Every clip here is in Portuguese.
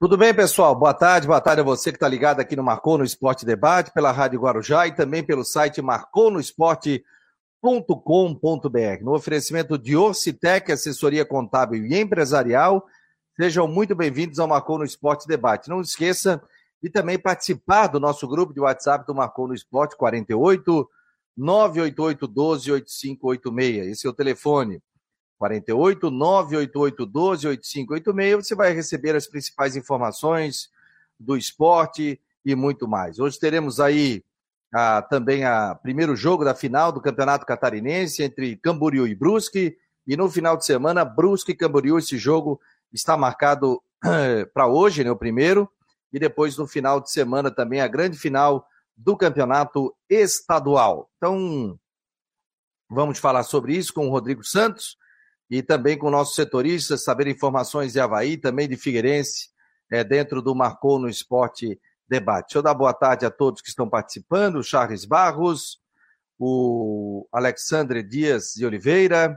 Tudo bem, pessoal? Boa tarde, boa tarde a você que está ligado aqui no Marcou no Esporte Debate, pela Rádio Guarujá e também pelo site marconosport.com.br. No oferecimento de Orcitec, assessoria contábil e empresarial, sejam muito bem-vindos ao Marcou no Esporte Debate. Não esqueça de também participar do nosso grupo de WhatsApp do Marcou no Esporte 48 988 12 8586. Esse é o telefone. 48 988 12 8586. Você vai receber as principais informações do esporte e muito mais. Hoje teremos aí também o primeiro jogo da final do Campeonato Catarinense entre Camboriú e Brusque. E no final de semana, Brusque e Camboriú, esse jogo está marcado para hoje, né, o primeiro. E depois no final de semana também a grande final do Campeonato Estadual. Então, vamos falar sobre isso com o Rodrigo Santos e também com nossos setoristas, saber informações de Havaí, também de Figueirense, é, dentro do Marcou no Esporte Debate. Deixa eu dar boa tarde a todos que estão participando, o Charles Barros, o Alexandre Dias de Oliveira,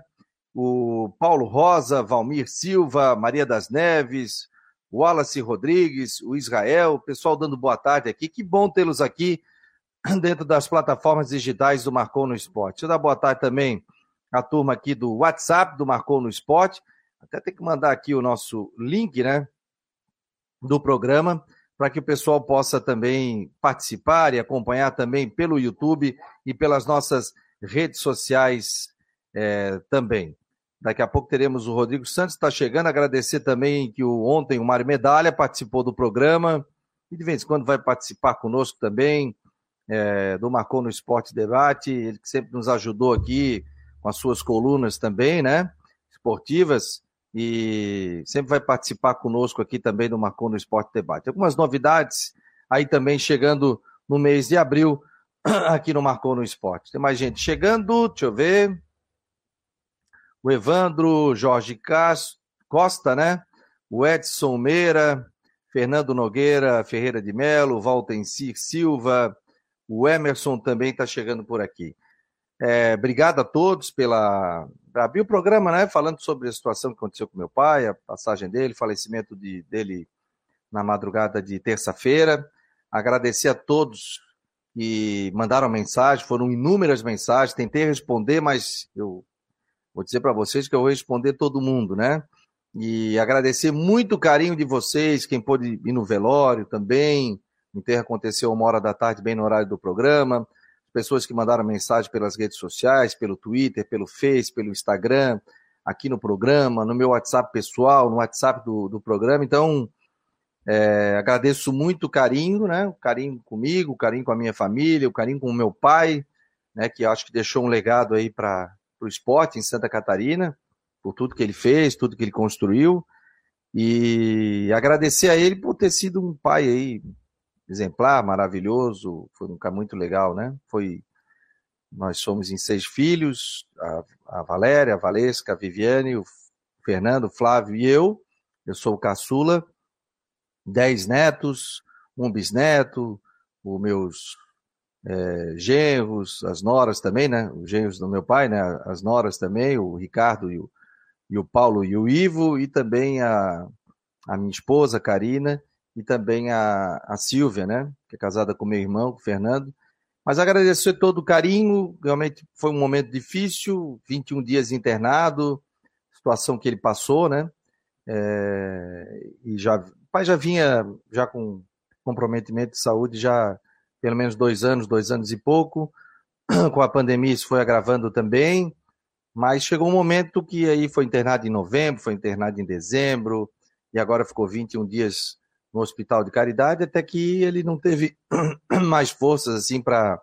o Paulo Rosa, Valmir Silva, Maria das Neves, o Wallace Rodrigues, o Israel, pessoal dando boa tarde aqui. Que bom tê-los aqui dentro das plataformas digitais do Marcou no Esporte. Deixa eu dar boa tarde também a turma aqui do WhatsApp do Marcou no Esporte. Até tem que mandar aqui o nosso link, né, do programa, para que o pessoal possa também participar e acompanhar também pelo YouTube e pelas nossas redes sociais é, também. Daqui a pouco teremos o Rodrigo Santos, está chegando. Agradecer também que o, ontem o Mário Medalha participou do programa e de vez em quando vai participar conosco também, é, do Marcou no Esporte Debate. Ele que sempre nos ajudou aqui com as suas colunas também, né? Esportivas, e sempre vai participar conosco aqui também do Marcou no Esporte Debate. Algumas novidades aí também chegando no mês de abril aqui no Marcou no Esporte. Tem mais gente chegando, deixa eu ver. O Evandro, Jorge Costa, né? O Edson Meira, Fernando Nogueira, Ferreira de Melo, Valtencir Silva, o Emerson também está chegando por aqui. É, obrigado a todos pela. Abri o programa, né? Falando sobre a situação que aconteceu com meu pai, a passagem dele, falecimento de, dele na madrugada de terça-feira. Agradecer a todos que mandaram mensagem, foram inúmeras mensagens, tentei responder, mas eu vou dizer para vocês que eu vou responder todo mundo, né? E agradecer muito o carinho de vocês, quem pôde ir no velório também. O enterro aconteceu uma hora da tarde, bem no horário do programa pessoas que mandaram mensagem pelas redes sociais, pelo Twitter, pelo Face, pelo Instagram, aqui no programa, no meu WhatsApp pessoal, no WhatsApp do, do programa. Então, é, agradeço muito o carinho, né? O carinho comigo, o carinho com a minha família, o carinho com o meu pai, né? Que acho que deixou um legado aí para o esporte em Santa Catarina, por tudo que ele fez, tudo que ele construiu. E agradecer a ele por ter sido um pai aí exemplar, maravilhoso, foi um cara muito legal, né? Foi, nós somos em seis filhos, a, a Valéria, a Valesca, a Viviane, o Fernando, o Flávio e eu. Eu sou o caçula, dez netos, um bisneto, os meus é, genros, as noras também, né? Os genros do meu pai, né? As noras também, o Ricardo e o, e o Paulo e o Ivo, e também a, a minha esposa, Karina, e também a, a Silvia, né, que é casada com meu irmão, com o Fernando. Mas agradecer todo o carinho, realmente foi um momento difícil, 21 dias internado, situação que ele passou, né, é, e já, o pai já vinha já com comprometimento de saúde já pelo menos dois anos, dois anos e pouco, com a pandemia isso foi agravando também, mas chegou um momento que aí foi internado em novembro, foi internado em dezembro, e agora ficou 21 dias no hospital de caridade, até que ele não teve mais forças assim para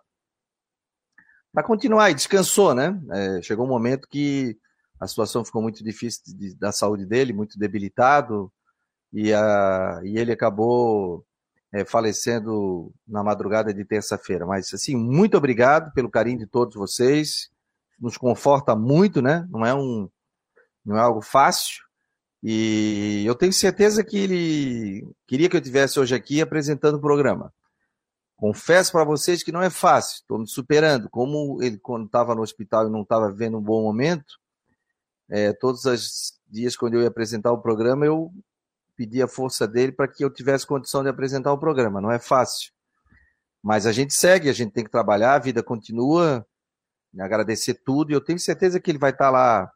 para continuar e descansou, né? É, chegou um momento que a situação ficou muito difícil de, da saúde dele, muito debilitado, e, a, e ele acabou é, falecendo na madrugada de terça-feira. Mas, assim, muito obrigado pelo carinho de todos vocês, nos conforta muito, né? Não é, um, não é algo fácil, e eu tenho certeza que ele queria que eu tivesse hoje aqui apresentando o programa. Confesso para vocês que não é fácil, estou me superando. Como ele, quando estava no hospital e não estava vivendo um bom momento, é, todos os dias quando eu ia apresentar o programa, eu pedir a força dele para que eu tivesse condição de apresentar o programa. Não é fácil. Mas a gente segue, a gente tem que trabalhar, a vida continua, agradecer tudo, e eu tenho certeza que ele vai estar lá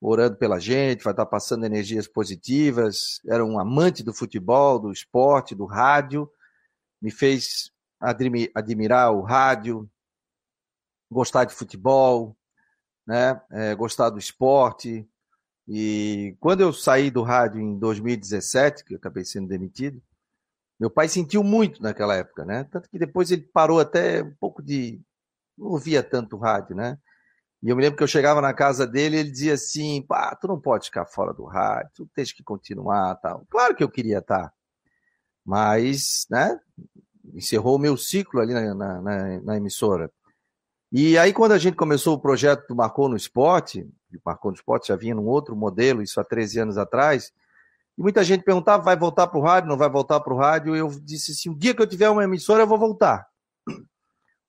orando pela gente, vai estar passando energias positivas. Era um amante do futebol, do esporte, do rádio, me fez admirar o rádio, gostar de futebol, né? É, gostar do esporte. E quando eu saí do rádio em 2017, que eu acabei sendo demitido, meu pai sentiu muito naquela época, né? Tanto que depois ele parou até um pouco de. não ouvia tanto rádio, né? E eu me lembro que eu chegava na casa dele e ele dizia assim: pá, tu não pode ficar fora do rádio, tu tens que continuar tal. Claro que eu queria estar, mas, né? Encerrou o meu ciclo ali na, na, na emissora. E aí, quando a gente começou o projeto do Marcou no Esporte, o Marcou no Esporte já vinha num outro modelo, isso há 13 anos atrás, e muita gente perguntava: vai voltar para o rádio? Não vai voltar para o rádio? Eu disse assim: o dia que eu tiver uma emissora, eu vou voltar.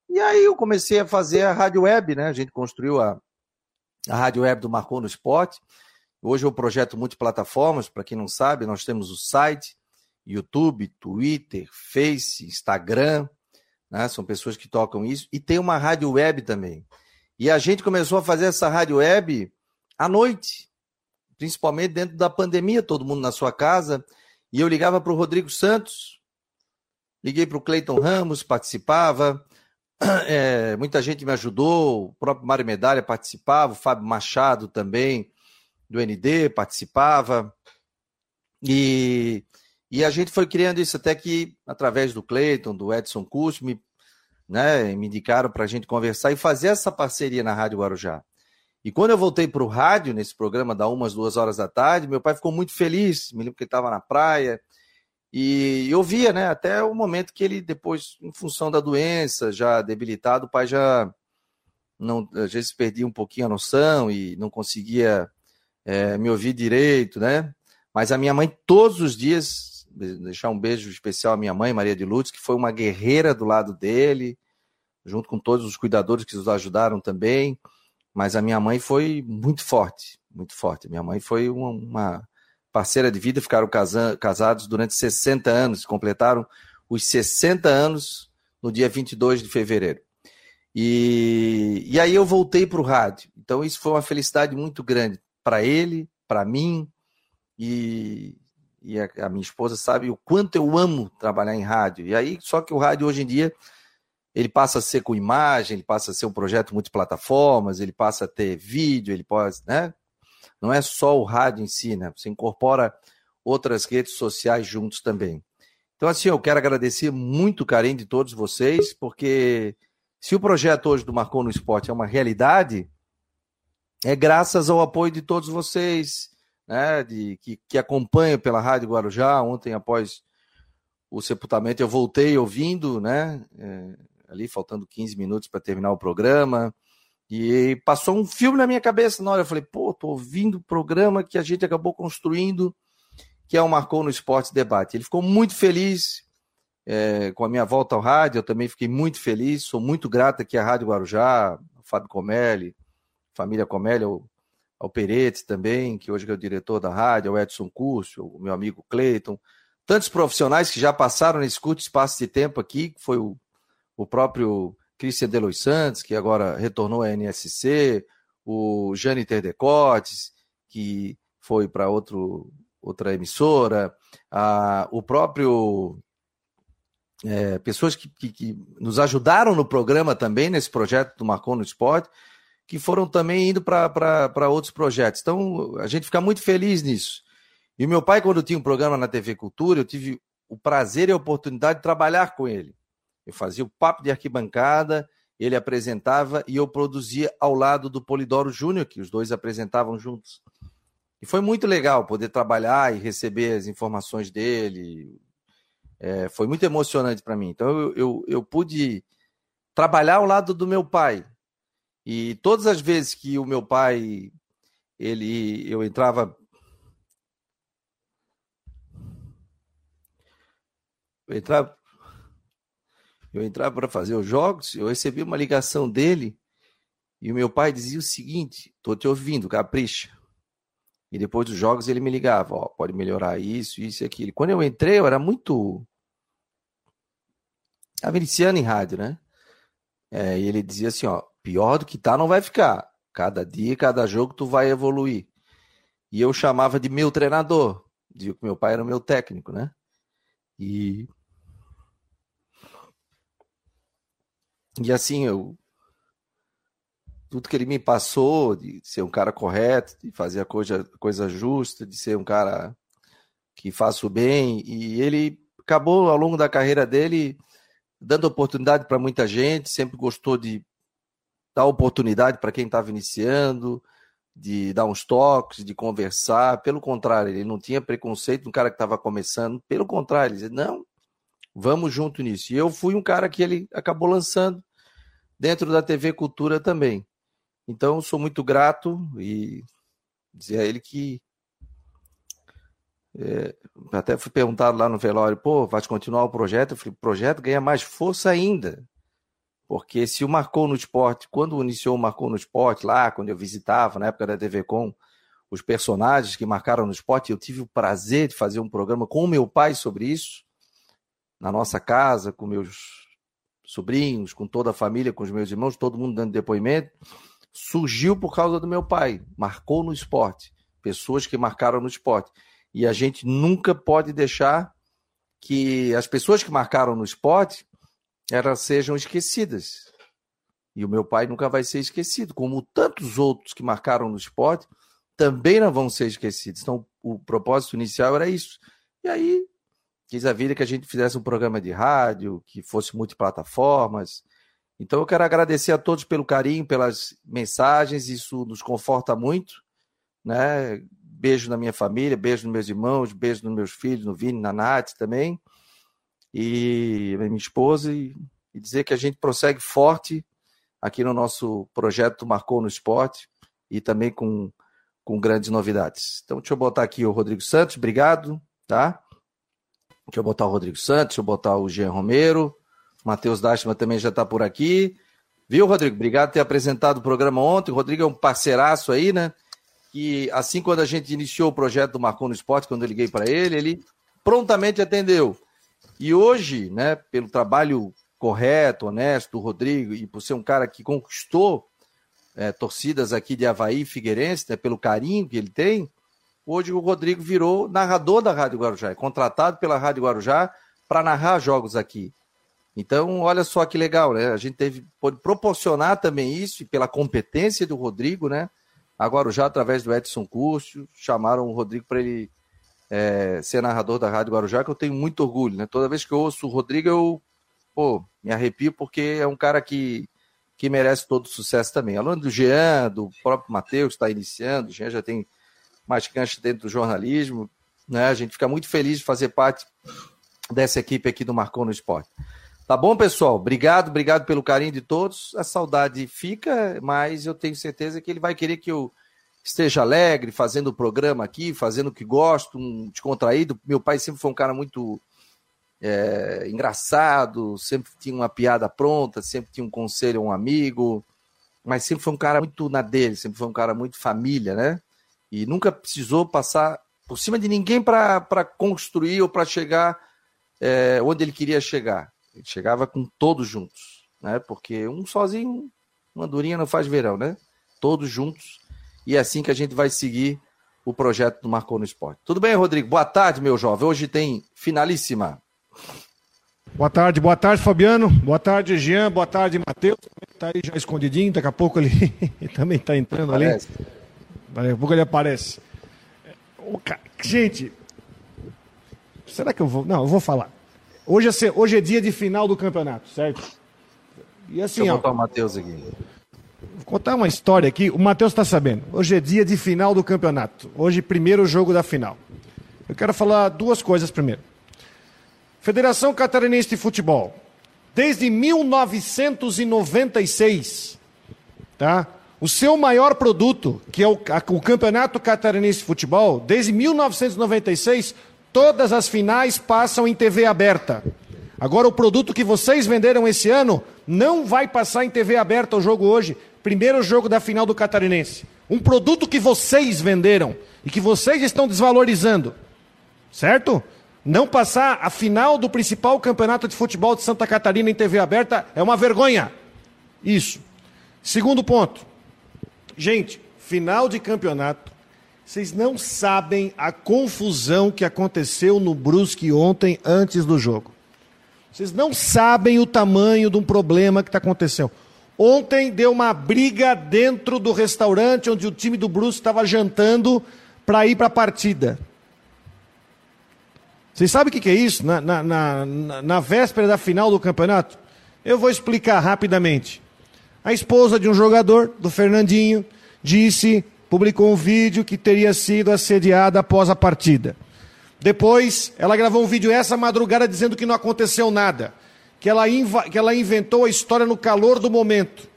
E aí eu comecei a fazer a rádio web, né? A gente construiu a, a rádio web do Marcou no Esporte. Hoje é um projeto multiplataformas, para quem não sabe, nós temos o site, YouTube, Twitter, Face, Instagram, né? São pessoas que tocam isso. E tem uma rádio web também. E a gente começou a fazer essa rádio web à noite, principalmente dentro da pandemia, todo mundo na sua casa. E eu ligava para o Rodrigo Santos, liguei para o Cleiton Ramos, participava. É, muita gente me ajudou, o próprio Mário Medalha participava, o Fábio Machado também, do ND, participava. E e a gente foi criando isso até que, através do Cleiton, do Edson Custo, me, né, me indicaram para a gente conversar e fazer essa parceria na Rádio Guarujá. E quando eu voltei para o rádio, nesse programa da umas duas horas da tarde, meu pai ficou muito feliz. Me lembro que ele estava na praia. E eu via, né, até o momento que ele, depois, em função da doença, já debilitado, o pai já não, às vezes perdia um pouquinho a noção e não conseguia é, me ouvir direito, né? Mas a minha mãe, todos os dias, deixar um beijo especial à minha mãe, Maria de Lutz, que foi uma guerreira do lado dele, junto com todos os cuidadores que nos ajudaram também. Mas a minha mãe foi muito forte, muito forte. Minha mãe foi uma, uma parceira de vida, ficaram casa, casados durante 60 anos, completaram os 60 anos no dia 22 de fevereiro. E, e aí eu voltei para o rádio. Então isso foi uma felicidade muito grande para ele, para mim, e, e a, a, minha esposa sabe o quanto eu amo trabalhar em rádio. E aí, só que o rádio hoje em dia ele passa a ser com imagem, ele passa a ser um projeto multiplataformas, ele passa a ter vídeo, ele pode, né? Não é só o rádio em si, né? Você incorpora outras redes sociais juntos também. Então, assim, eu quero agradecer muito o carinho de todos vocês, porque se o projeto hoje do Marcou no Esporte é uma realidade, é graças ao apoio de todos vocês, né, de, que, que acompanha pela Rádio Guarujá. Ontem, após o sepultamento, eu voltei ouvindo, né, é, ali faltando 15 minutos para terminar o programa. E passou um filme na minha cabeça na hora. Eu falei, pô, tô ouvindo o programa que a gente acabou construindo, que é o Marcou no Esporte Debate. Ele ficou muito feliz é, com a minha volta ao rádio, eu também fiquei muito feliz, sou muito grato aqui à Rádio Guarujá, Fábio Comelli, família Comelli, eu ao Peretti também, que hoje é o diretor da rádio, ao Edson Curso, o meu amigo Cleiton, tantos profissionais que já passaram nesse curto espaço de tempo aqui, que foi o, o próprio Cristian Delois Santos, que agora retornou à NSC, o Jane Terdecotes, que foi para outra emissora, a, o próprio é, pessoas que, que, que, nos ajudaram no programa também, nesse projeto do Marcon no Esporte, que foram também indo para outros projetos. Então, a gente fica muito feliz nisso. E meu pai, quando tinha um programa na TV Cultura, eu tive o prazer e a oportunidade de trabalhar com ele. Eu fazia o papo de arquibancada, ele apresentava e eu produzia ao lado do Polidoro Júnior, que os dois apresentavam juntos. E foi muito legal poder trabalhar e receber as informações dele. É, foi muito emocionante para mim. Então eu, eu, eu pude trabalhar ao lado do meu pai, e todas as vezes que o meu pai, ele, eu entrava eu entrava eu entrava para fazer os jogos, eu recebi uma ligação dele e o meu pai dizia o seguinte: "Tô te ouvindo, capricha". E depois dos jogos ele me ligava, ó, pode melhorar isso, isso e aquilo. Quando eu entrei, eu era muito. Estava iniciando em rádio, né? É, e ele dizia assim, ó, pior do que tá não vai ficar. Cada dia, cada jogo tu vai evoluir. E eu chamava de meu treinador. Dizia que meu pai era meu técnico, né? E E assim, eu tudo que ele me passou de ser um cara correto, de fazer a coisa, coisa justa, de ser um cara que faça o bem. E ele acabou, ao longo da carreira dele, dando oportunidade para muita gente, sempre gostou de dar oportunidade para quem estava iniciando, de dar uns toques, de conversar. Pelo contrário, ele não tinha preconceito no cara que estava começando. Pelo contrário, ele dizia, não, vamos junto nisso. E eu fui um cara que ele acabou lançando dentro da TV Cultura também. Então, sou muito grato e dizer a ele que. É, até fui perguntado lá no velório, pô, vai continuar o projeto? Eu falei, o projeto ganha mais força ainda. Porque se o Marcou no Esporte, quando iniciou o Marcou no Esporte, lá, quando eu visitava, na época da TV Com, os personagens que marcaram no esporte, eu tive o prazer de fazer um programa com o meu pai sobre isso, na nossa casa, com meus sobrinhos, com toda a família, com os meus irmãos, todo mundo dando depoimento surgiu por causa do meu pai, marcou no esporte, pessoas que marcaram no esporte. E a gente nunca pode deixar que as pessoas que marcaram no esporte elas sejam esquecidas. E o meu pai nunca vai ser esquecido, como tantos outros que marcaram no esporte também não vão ser esquecidos. Então, o propósito inicial era isso. E aí, quis a vida que a gente fizesse um programa de rádio, que fosse multiplataformas, então eu quero agradecer a todos pelo carinho, pelas mensagens, isso nos conforta muito, né? Beijo na minha família, beijo nos meus irmãos, beijo nos meus filhos, no Vini, na Nath também, e minha esposa, e, dizer que a gente prossegue forte aqui no nosso projeto Marcou no Esporte e também com, com grandes novidades. Então, deixa eu botar aqui o Rodrigo Santos, obrigado, tá? Deixa eu botar o Rodrigo Santos, deixa eu botar o Jean Romero, Matheus Dashman também já está por aqui. Viu, Rodrigo? Obrigado por ter apresentado o programa ontem. O Rodrigo é um parceiraço aí, né? Que assim, quando a gente iniciou o projeto do Marcon no Esporte, quando eu liguei para ele, ele prontamente atendeu. E hoje, né, pelo trabalho correto, honesto do Rodrigo, e por ser um cara que conquistou é, torcidas aqui de Havaí e Figueirense, né, pelo carinho que ele tem, hoje o Rodrigo virou narrador da Rádio Guarujá, é contratado pela Rádio Guarujá para narrar jogos aqui. Então, olha só que legal, né? A gente teve, pode proporcionar também isso, e pela competência do Rodrigo, né? Agora, já através do Edson Curso, chamaram o Rodrigo para ele é, ser narrador da Rádio Guarujá, que eu tenho muito orgulho, né? Toda vez que eu ouço o Rodrigo, eu pô, me arrepio, porque é um cara que, que merece todo o sucesso também. Além do Jean, do próprio Matheus, que está iniciando, o Jean já tem mais cancha dentro do jornalismo, né? A gente fica muito feliz de fazer parte dessa equipe aqui do Marcou no Esporte. Tá bom, pessoal? Obrigado, obrigado pelo carinho de todos. A saudade fica, mas eu tenho certeza que ele vai querer que eu esteja alegre, fazendo o programa aqui, fazendo o que gosto, um descontraído. Meu pai sempre foi um cara muito é, engraçado, sempre tinha uma piada pronta, sempre tinha um conselho a um amigo, mas sempre foi um cara muito na dele, sempre foi um cara muito família, né? E nunca precisou passar por cima de ninguém para construir ou para chegar é, onde ele queria chegar. Ele chegava com todos juntos, né? Porque um sozinho, uma durinha não faz verão, né? Todos juntos. E é assim que a gente vai seguir o projeto do Marcou no Esporte. Tudo bem, Rodrigo? Boa tarde, meu jovem. Hoje tem finalíssima. Boa tarde, boa tarde, Fabiano. Boa tarde, Jean. Boa tarde, Matheus. Está aí já escondidinho, daqui a pouco ele também está entrando ali. Daqui a pouco ele aparece. Gente, será que eu vou. Não, eu vou falar. Hoje é, hoje é dia de final do campeonato, certo? E assim, Deixa eu botar ó, o Matheus aqui. Vou contar uma história aqui. O Matheus está sabendo. Hoje é dia de final do campeonato. Hoje, primeiro jogo da final. Eu quero falar duas coisas primeiro. Federação Catarinense de Futebol. Desde 1996, tá? O seu maior produto, que é o, o Campeonato Catarinense de Futebol, desde 1996, Todas as finais passam em TV aberta. Agora, o produto que vocês venderam esse ano não vai passar em TV aberta o jogo hoje. Primeiro jogo da final do Catarinense. Um produto que vocês venderam. e que vocês estão desvalorizando. Certo? Não passar a final do principal campeonato de futebol de Santa Catarina em TV aberta é uma vergonha. Isso. Segundo ponto. Gente, final de campeonato. Vocês não sabem a confusão que aconteceu no Brusque ontem antes do jogo. Vocês não sabem o tamanho de um problema que está acontecendo. Ontem deu uma briga dentro do restaurante onde o time do Brusque estava jantando para ir para a partida. Vocês sabem o que, que é isso? Na, na, na, na véspera da final do campeonato? Eu vou explicar rapidamente. A esposa de um jogador, do Fernandinho, disse, publicou um vídeo que teria sido assediada após a partida. Depois, ela gravou um vídeo essa madrugada dizendo que não aconteceu nada, que ela, que ela inventou a história no calor do momento.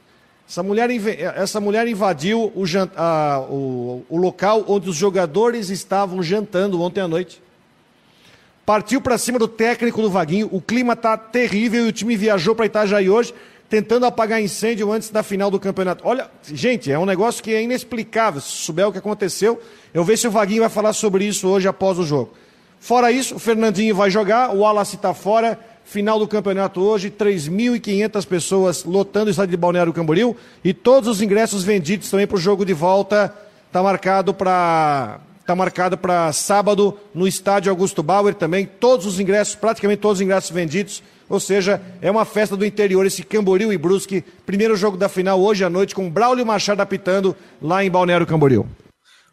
Essa mulher, essa mulher invadiu o, a, o, o local onde os jogadores estavam jantando ontem à noite. Partiu para cima do técnico do Vaguinho. O clima está terrível e o time viajou para Itajaí hoje, tentando apagar incêndio antes da final do campeonato. Olha, gente, é um negócio que é inexplicável. Se souber o que aconteceu, eu vejo se o Vaguinho vai falar sobre isso hoje após o jogo. Fora isso, o Fernandinho vai jogar, o Wallace está fora. Final do campeonato hoje, 3.500 pessoas lotando o estádio de Balneário Camboriú e todos os ingressos vendidos também para o jogo de volta. Está marcado para Está marcado para sábado no estádio Augusto Bauer também. Todos os ingressos, praticamente todos os ingressos vendidos. Ou seja, é uma festa do interior, esse Camboriú e Brusque. Primeiro jogo da final hoje à noite com Braulio Machado apitando lá em Balneário Camboriú.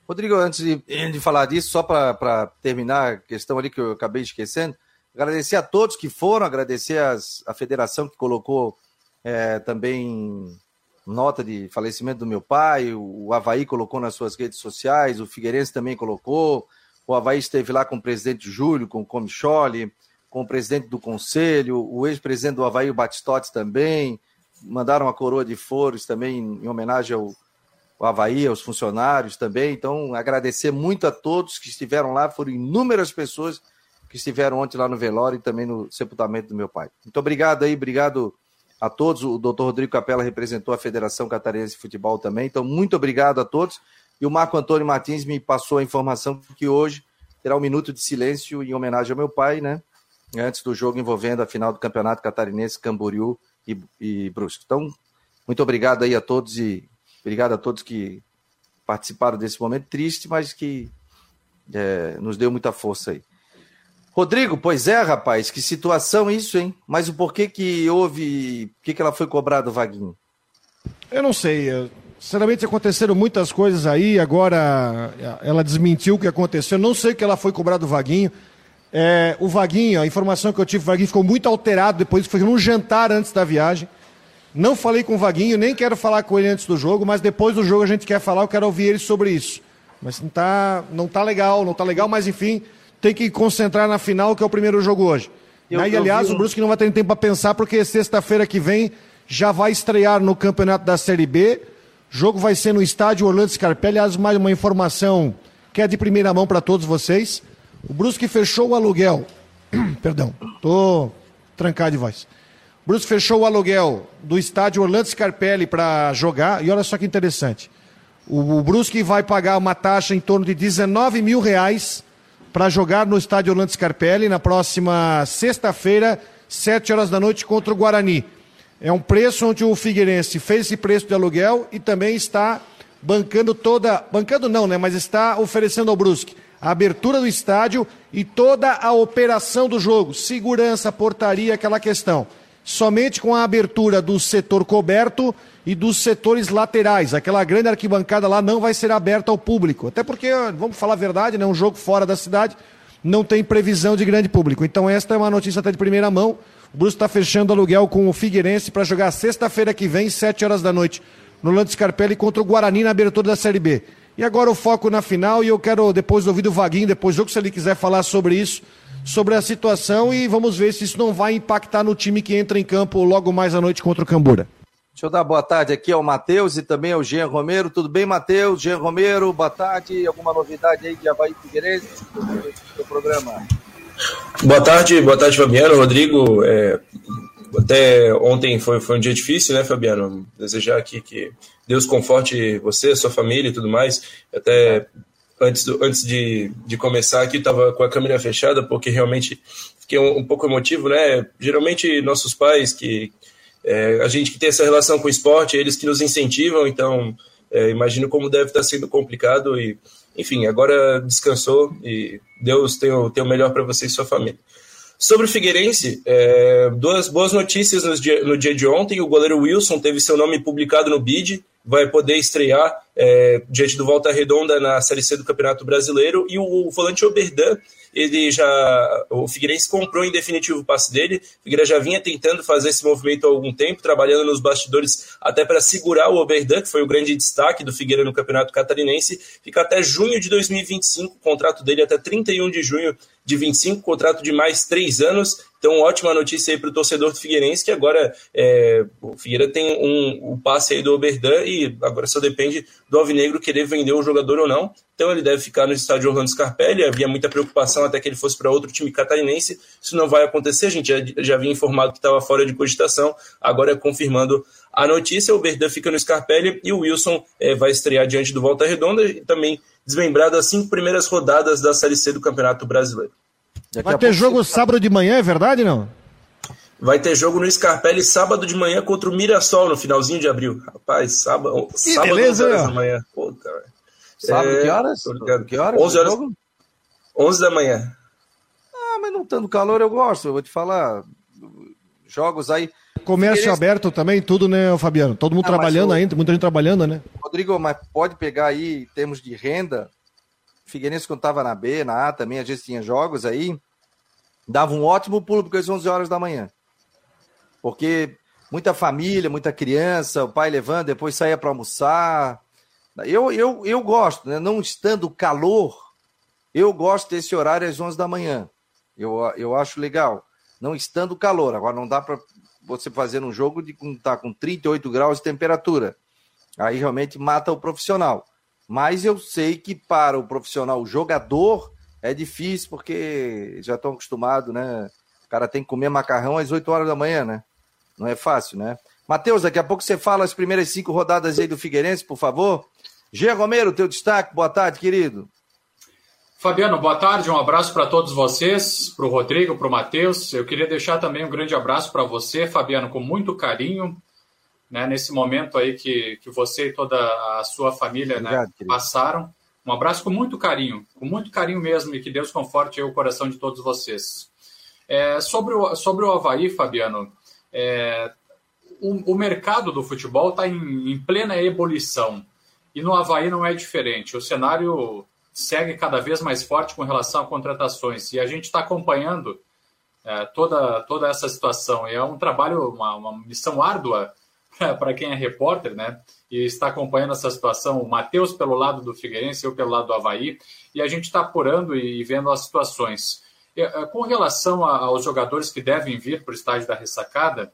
Rodrigo, antes de, de falar disso, só para terminar a questão ali que eu acabei esquecendo, agradecer a todos que foram, agradecer as, a federação que colocou é, também nota de falecimento do meu pai, o Havaí colocou nas suas redes sociais, o Figueirense também colocou, o Havaí esteve lá com o presidente Júlio, com o Comicholi, com o presidente do conselho, o ex-presidente do Havaí, o Batistotti também, mandaram a coroa de flores também em homenagem ao, ao Havaí, aos funcionários também. Então, agradecer muito a todos que estiveram lá, foram inúmeras pessoas que estiveram ontem lá no velório e também no sepultamento do meu pai. Muito obrigado aí, obrigado a todos. O doutor Rodrigo Capela representou a Federação Catarinense de Futebol também. Então, muito obrigado a todos. E o Marco Antônio Martins me passou a informação que hoje terá um minuto de silêncio em homenagem ao meu pai, né? Antes do jogo envolvendo a final do Campeonato Catarinense, Camboriú e, e Brusque. Então, muito obrigado aí a todos e obrigado a todos que participaram desse momento triste, mas que é, nos deu muita força aí. Rodrigo, pois é, rapaz, que situação isso, hein? Mas o porquê que houve. Por que, que ela foi cobrada, Vaguinho? Eu não sei. Sinceramente, aconteceram muitas coisas aí. Agora ela desmentiu o que aconteceu. Eu não sei que ela foi cobrada do Vaguinho. É, o Vaguinho, a informação que eu tive, o Vaguinho ficou muito alterado depois, foi num jantar antes da viagem. Não falei com o Vaguinho, nem quero falar com ele antes do jogo, mas depois do jogo a gente quer falar, eu quero ouvir ele sobre isso. Mas não tá, não tá legal, não tá legal, mas enfim, tem que concentrar na final, que é o primeiro jogo hoje. Eu, né? E aliás, o Brusque não vai ter tempo para pensar, porque sexta-feira que vem já vai estrear no campeonato da Série B. O jogo vai ser no estádio Orlando Scarpelli. Aliás, mais uma informação que é de primeira mão para todos vocês. O Brusque fechou o aluguel. Perdão, tô trancado de voz. O Brusque fechou o aluguel do estádio Orlando Scarpelli para jogar. E olha só que interessante. O, o Brusque vai pagar uma taxa em torno de 19 mil reais para jogar no estádio Orlando Scarpelli na próxima sexta-feira, sete horas da noite, contra o Guarani. É um preço onde o Figueirense fez esse preço de aluguel e também está bancando toda. Bancando não, né? Mas está oferecendo ao Brusque a abertura do estádio e toda a operação do jogo. Segurança, portaria, aquela questão. Somente com a abertura do setor coberto e dos setores laterais. Aquela grande arquibancada lá não vai ser aberta ao público. Até porque, vamos falar a verdade, né? um jogo fora da cidade não tem previsão de grande público. Então, esta é uma notícia até de primeira mão. O Bruce está fechando aluguel com o Figueirense para jogar sexta-feira que vem, sete horas da noite, no Lando Scarpelli contra o Guarani na abertura da Série B. E agora o foco na final, e eu quero depois ouvir do Vaguinho, depois do jogo, se ele quiser falar sobre isso, sobre a situação, e vamos ver se isso não vai impactar no time que entra em campo logo mais à noite contra o Cambura. Deixa eu dar boa tarde aqui ao Matheus e também ao Jean Romero. Tudo bem, Matheus? Jean Romero, boa tarde. Alguma novidade aí de Havaí Figueirense do programa? Boa tarde, boa tarde, Fabiano. Rodrigo, é, até ontem foi, foi um dia difícil, né, Fabiano? Desejar aqui que Deus conforte você, sua família e tudo mais. Até antes, do, antes de, de começar aqui, estava com a câmera fechada, porque realmente fiquei um, um, pouco emotivo, né? Geralmente, nossos pais, que é, a gente que tem essa relação com o esporte, eles que nos incentivam, então é, imagino como deve estar sendo complicado e, enfim, agora descansou e Deus tem o, tem o melhor para você e sua família. Sobre o Figueirense, é, duas boas notícias no dia, no dia de ontem. O goleiro Wilson teve seu nome publicado no BID, vai poder estrear é, diante do Volta Redonda na Série C do Campeonato Brasileiro. E o, o volante Oberdan ele já o Figueirense comprou em definitivo o passe dele. O Figueirense já vinha tentando fazer esse movimento há algum tempo, trabalhando nos bastidores até para segurar o Oberdan, que foi o grande destaque do Figueiredo no Campeonato Catarinense. Fica até junho de 2025, o contrato dele até 31 de junho de 25, contrato de mais três anos. Então, ótima notícia aí para o torcedor do Figueirense, que agora é, o Figueira tem um, um passe aí do Oberdan e agora só depende do Alvinegro querer vender o jogador ou não. Então, ele deve ficar no estádio Orlando Scarpelli. Havia muita preocupação até que ele fosse para outro time catarinense. Isso não vai acontecer, a gente já, já havia informado que estava fora de cogitação, agora é confirmando a notícia. O Oberdan fica no Scarpelli e o Wilson é, vai estrear diante do Volta Redonda e também desmembrado as cinco primeiras rodadas da Série C do Campeonato Brasileiro. Vai ter jogo você... sábado de manhã, é verdade não? Vai ter jogo no Scarpelli sábado de manhã contra o Mirassol no finalzinho de abril. Rapaz, sábado, que sábado beleza, 11 horas da manhã. Puta, sábado é... que horas? Que horas? 11 horas. 11 da manhã. Ah, mas não estando calor eu gosto, eu vou te falar. Jogos aí. Comércio aberto também, tudo, né, Fabiano? Todo mundo ah, trabalhando ainda, muita gente trabalhando, né? Rodrigo, mas pode pegar aí, em termos de renda, Figueirense, quando estava na B, na A também, a gente tinha jogos aí, dava um ótimo pulo porque às 11 horas da manhã. Porque muita família, muita criança, o pai levando, depois saía para almoçar. Eu, eu, eu gosto, né? não estando calor, eu gosto desse horário às 11 da manhã. Eu, eu acho legal. Não estando calor. Agora não dá para você fazer um jogo de tá com 38 graus de temperatura. Aí realmente mata o profissional. Mas eu sei que para o profissional, o jogador, é difícil porque já estão acostumados, né? O cara tem que comer macarrão às 8 horas da manhã, né? Não é fácil, né? Matheus, daqui a pouco você fala as primeiras cinco rodadas aí do Figueirense, por favor. Gê Romero, teu destaque. Boa tarde, querido. Fabiano, boa tarde. Um abraço para todos vocês, para o Rodrigo, para o Matheus. Eu queria deixar também um grande abraço para você, Fabiano, com muito carinho né, nesse momento aí que, que você e toda a sua família né, passaram. Um abraço com muito carinho, com muito carinho mesmo, e que Deus conforte o coração de todos vocês. É, sobre, o, sobre o Havaí, Fabiano, é, o, o, mercado do futebol está em, em plena ebulição. E no Havaí não é diferente. O cenário segue cada vez mais forte com relação a contratações. E a gente está acompanhando é, toda, toda essa situação. E é um trabalho, uma, uma missão árdua para quem é repórter, né? E está acompanhando essa situação, o Matheus pelo lado do Figueirense, eu pelo lado do Havaí, e a gente está apurando e vendo as situações. É, com relação aos jogadores que devem vir para o estádio da ressacada,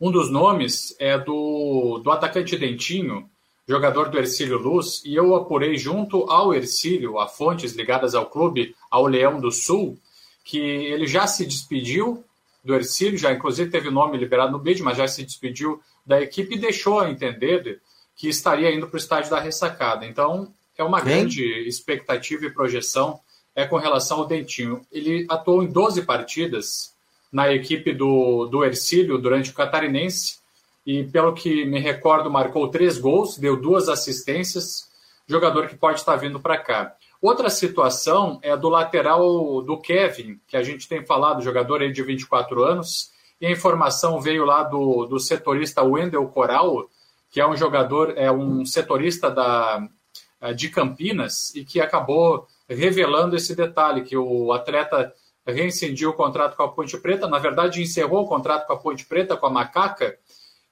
um dos nomes é do, do atacante Dentinho, jogador do Ercílio Luz, e eu apurei junto ao Ercílio, a fontes ligadas ao clube, ao Leão do Sul, que ele já se despediu do Ercílio, já inclusive teve o nome liberado no bid, mas já se despediu da equipe e deixou a entender que estaria indo para o estádio da ressacada. Então, é uma Bem? grande expectativa e projeção é com relação ao Dentinho. Ele atuou em 12 partidas na equipe do, do Ercílio durante o Catarinense e, pelo que me recordo, marcou três gols, deu duas assistências, jogador que pode estar vindo para cá. Outra situação é do lateral do Kevin, que a gente tem falado, jogador aí de 24 anos, e a informação veio lá do, do setorista Wendel Coral, que é um jogador, é um setorista da, eh, de Campinas, e que acabou revelando esse detalhe, que o atleta reincendiu o contrato com a Ponte Preta, na verdade encerrou o contrato com a Ponte Preta, com a Macaca,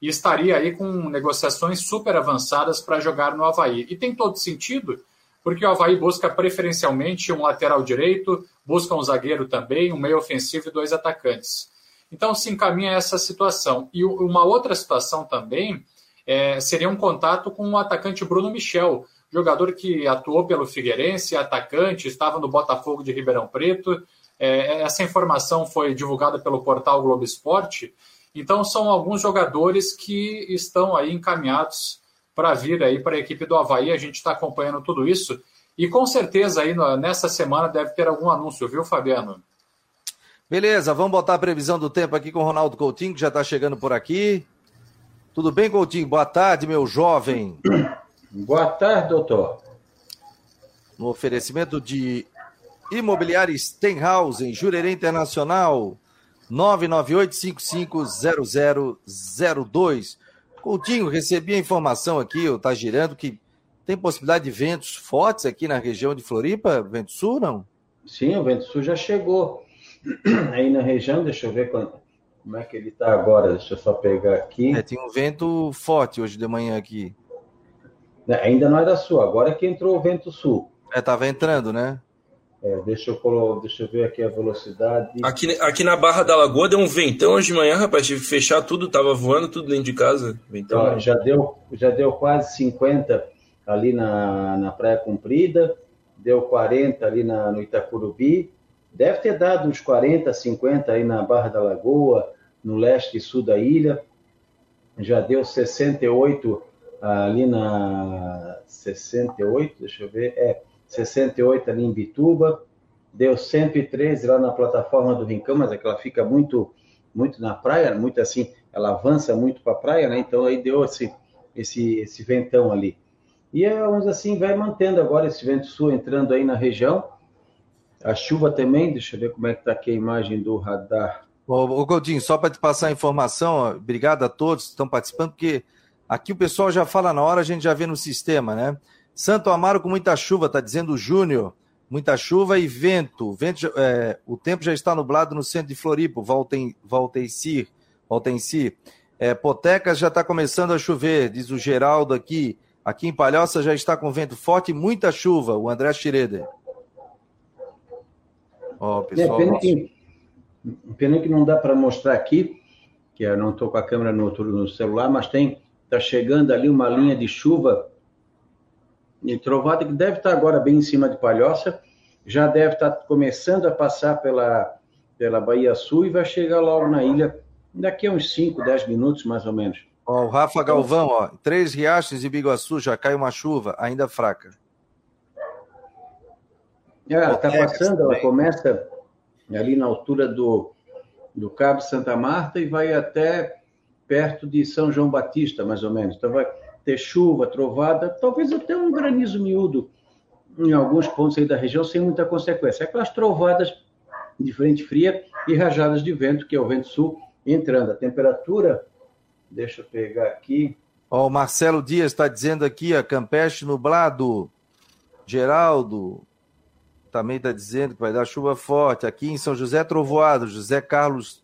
e estaria aí com negociações super avançadas para jogar no Havaí. E tem todo sentido, porque o Havaí busca preferencialmente um lateral direito, busca um zagueiro também, um meio ofensivo e dois atacantes. Então se encaminha essa situação. E uma outra situação também é, seria um contato com o atacante Bruno Michel, jogador que atuou pelo Figueirense, atacante, estava no Botafogo de Ribeirão Preto. É, essa informação foi divulgada pelo portal Globo Esporte. Então são alguns jogadores que estão aí encaminhados para vir aí para a equipe do Havaí. A gente está acompanhando tudo isso. E com certeza aí nessa semana deve ter algum anúncio, viu, Fabiano? Beleza, vamos botar a previsão do tempo aqui com o Ronaldo Coutinho, que já está chegando por aqui. Tudo bem, Coutinho? Boa tarde, meu jovem. Boa tarde, doutor. No oferecimento de Imobiliária Stenhouse, em Jurerê Internacional, 998-550002. Coutinho, recebi a informação aqui, está girando, que tem possibilidade de ventos fortes aqui na região de Floripa, vento sul, não? Sim, o vento sul já chegou aí na região, deixa eu ver quando, como é que ele está agora, deixa eu só pegar aqui. É, tem um vento forte hoje de manhã aqui. É, ainda não era sul, agora que entrou o vento sul. É, estava entrando, né? É, deixa, eu, deixa eu ver aqui a velocidade. Aqui, aqui na Barra da Lagoa deu um ventão hoje de manhã, rapaz. Tive que fechar tudo, tava voando tudo dentro de casa. Ventão. Então, já, deu, já deu quase 50 ali na, na Praia Comprida, deu 40 ali na, no Itacurubi. Deve ter dado uns 40, 50 aí na Barra da Lagoa, no leste e sul da ilha. Já deu 68 ali na. 68, deixa eu ver. É, 68 ali em Bituba, deu 113 lá na plataforma do Rincão, mas é que ela fica muito muito na praia, muito assim, ela avança muito para a praia, né? Então aí deu esse, esse, esse ventão ali. E vamos assim, vai mantendo agora esse vento sul entrando aí na região. A chuva também, deixa eu ver como é que está aqui a imagem do radar. Ô, Godinho, só para te passar a informação, obrigado a todos que estão participando, porque aqui o pessoal já fala na hora, a gente já vê no sistema, né? Santo Amaro com muita chuva, está dizendo o Júnior. Muita chuva e vento. vento é, o tempo já está nublado no centro de Floripa, volta em, volta em si. É, Potecas já está começando a chover, diz o Geraldo aqui. Aqui em Palhoça já está com vento forte e muita chuva, o André Schroeder. Ó, pessoal, é, pena, que, pena que não dá para mostrar aqui, que eu não estou com a câmera no, no celular, mas tem, está chegando ali uma linha de chuva e Trovada, que deve estar agora bem em cima de Palhoça, já deve estar começando a passar pela, pela Bahia Sul e vai chegar logo na ilha daqui a uns 5, 10 minutos, mais ou menos. Ó, o Rafa Galvão, ó, Três Riachos e Biguaçu já cai uma chuva, ainda fraca. Ela está passando, ela começa ali na altura do, do Cabo Santa Marta e vai até perto de São João Batista, mais ou menos. Então vai, ter chuva, trovada, talvez até um granizo miúdo em alguns pontos aí da região, sem muita consequência. Aquelas trovadas de frente fria e rajadas de vento, que é o vento sul, entrando. A temperatura, deixa eu pegar aqui. Ó, o Marcelo Dias está dizendo aqui, a Campeche nublado. Geraldo também está dizendo que vai dar chuva forte. Aqui em São José, trovoado. José Carlos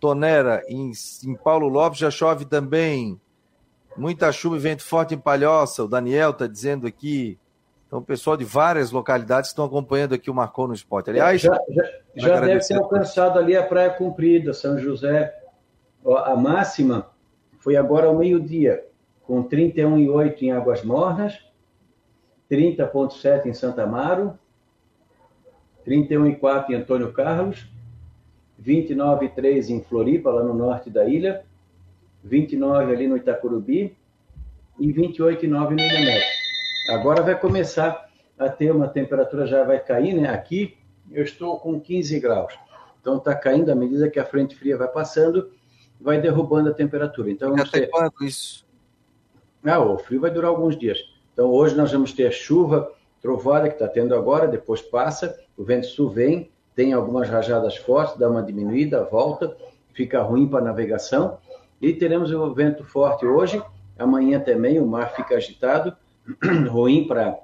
Tonera. Em, em Paulo Lopes já chove também. Muita chuva e vento forte em Palhoça, o Daniel está dizendo aqui. Então, o pessoal de várias localidades estão acompanhando aqui o Marcou no Esporte. Aliás, já, já, já deve ter alcançado ali a Praia Comprida, São José. A máxima foi agora ao meio-dia, com 31,8 em Águas Mornas, 30,7 em Santa Amaro, 31,4 em Antônio Carlos, 29,3 em Floripa, lá no norte da ilha, 29 ali no Itacurubi e 28,9 no Ilha Agora vai começar a ter uma temperatura, já vai cair, né? Aqui eu estou com 15 graus. Então está caindo à medida que a frente fria vai passando, vai derrubando a temperatura. Então vamos Até ter... quando isso? Ah, o frio vai durar alguns dias. Então hoje nós vamos ter chuva, trovada que está tendo agora, depois passa, o vento sul vem, tem algumas rajadas fortes, dá uma diminuída, volta, fica ruim para a navegação. E teremos o vento forte hoje, amanhã também o mar fica agitado, ruim para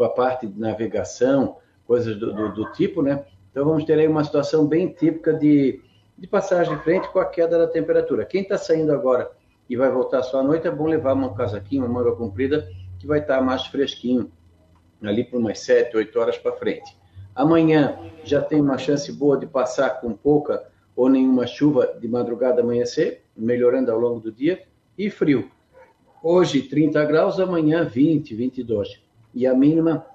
a parte de navegação, coisas do, do, do, tipo, né? Então vamos ter aí uma situação bem típica de, de passagem de frente com a queda da temperatura. Quem está saindo agora e vai voltar só à noite, é bom levar uma casaquinha, uma manga comprida, que vai estar tá mais fresquinho, ali por umas 7, 8 horas para frente. Amanhã já tem uma chance boa de passar com pouca ou nenhuma chuva de madrugada amanhecer, melhorando ao longo do dia, e frio. Hoje 30 graus, amanhã 20, 22. E a mínima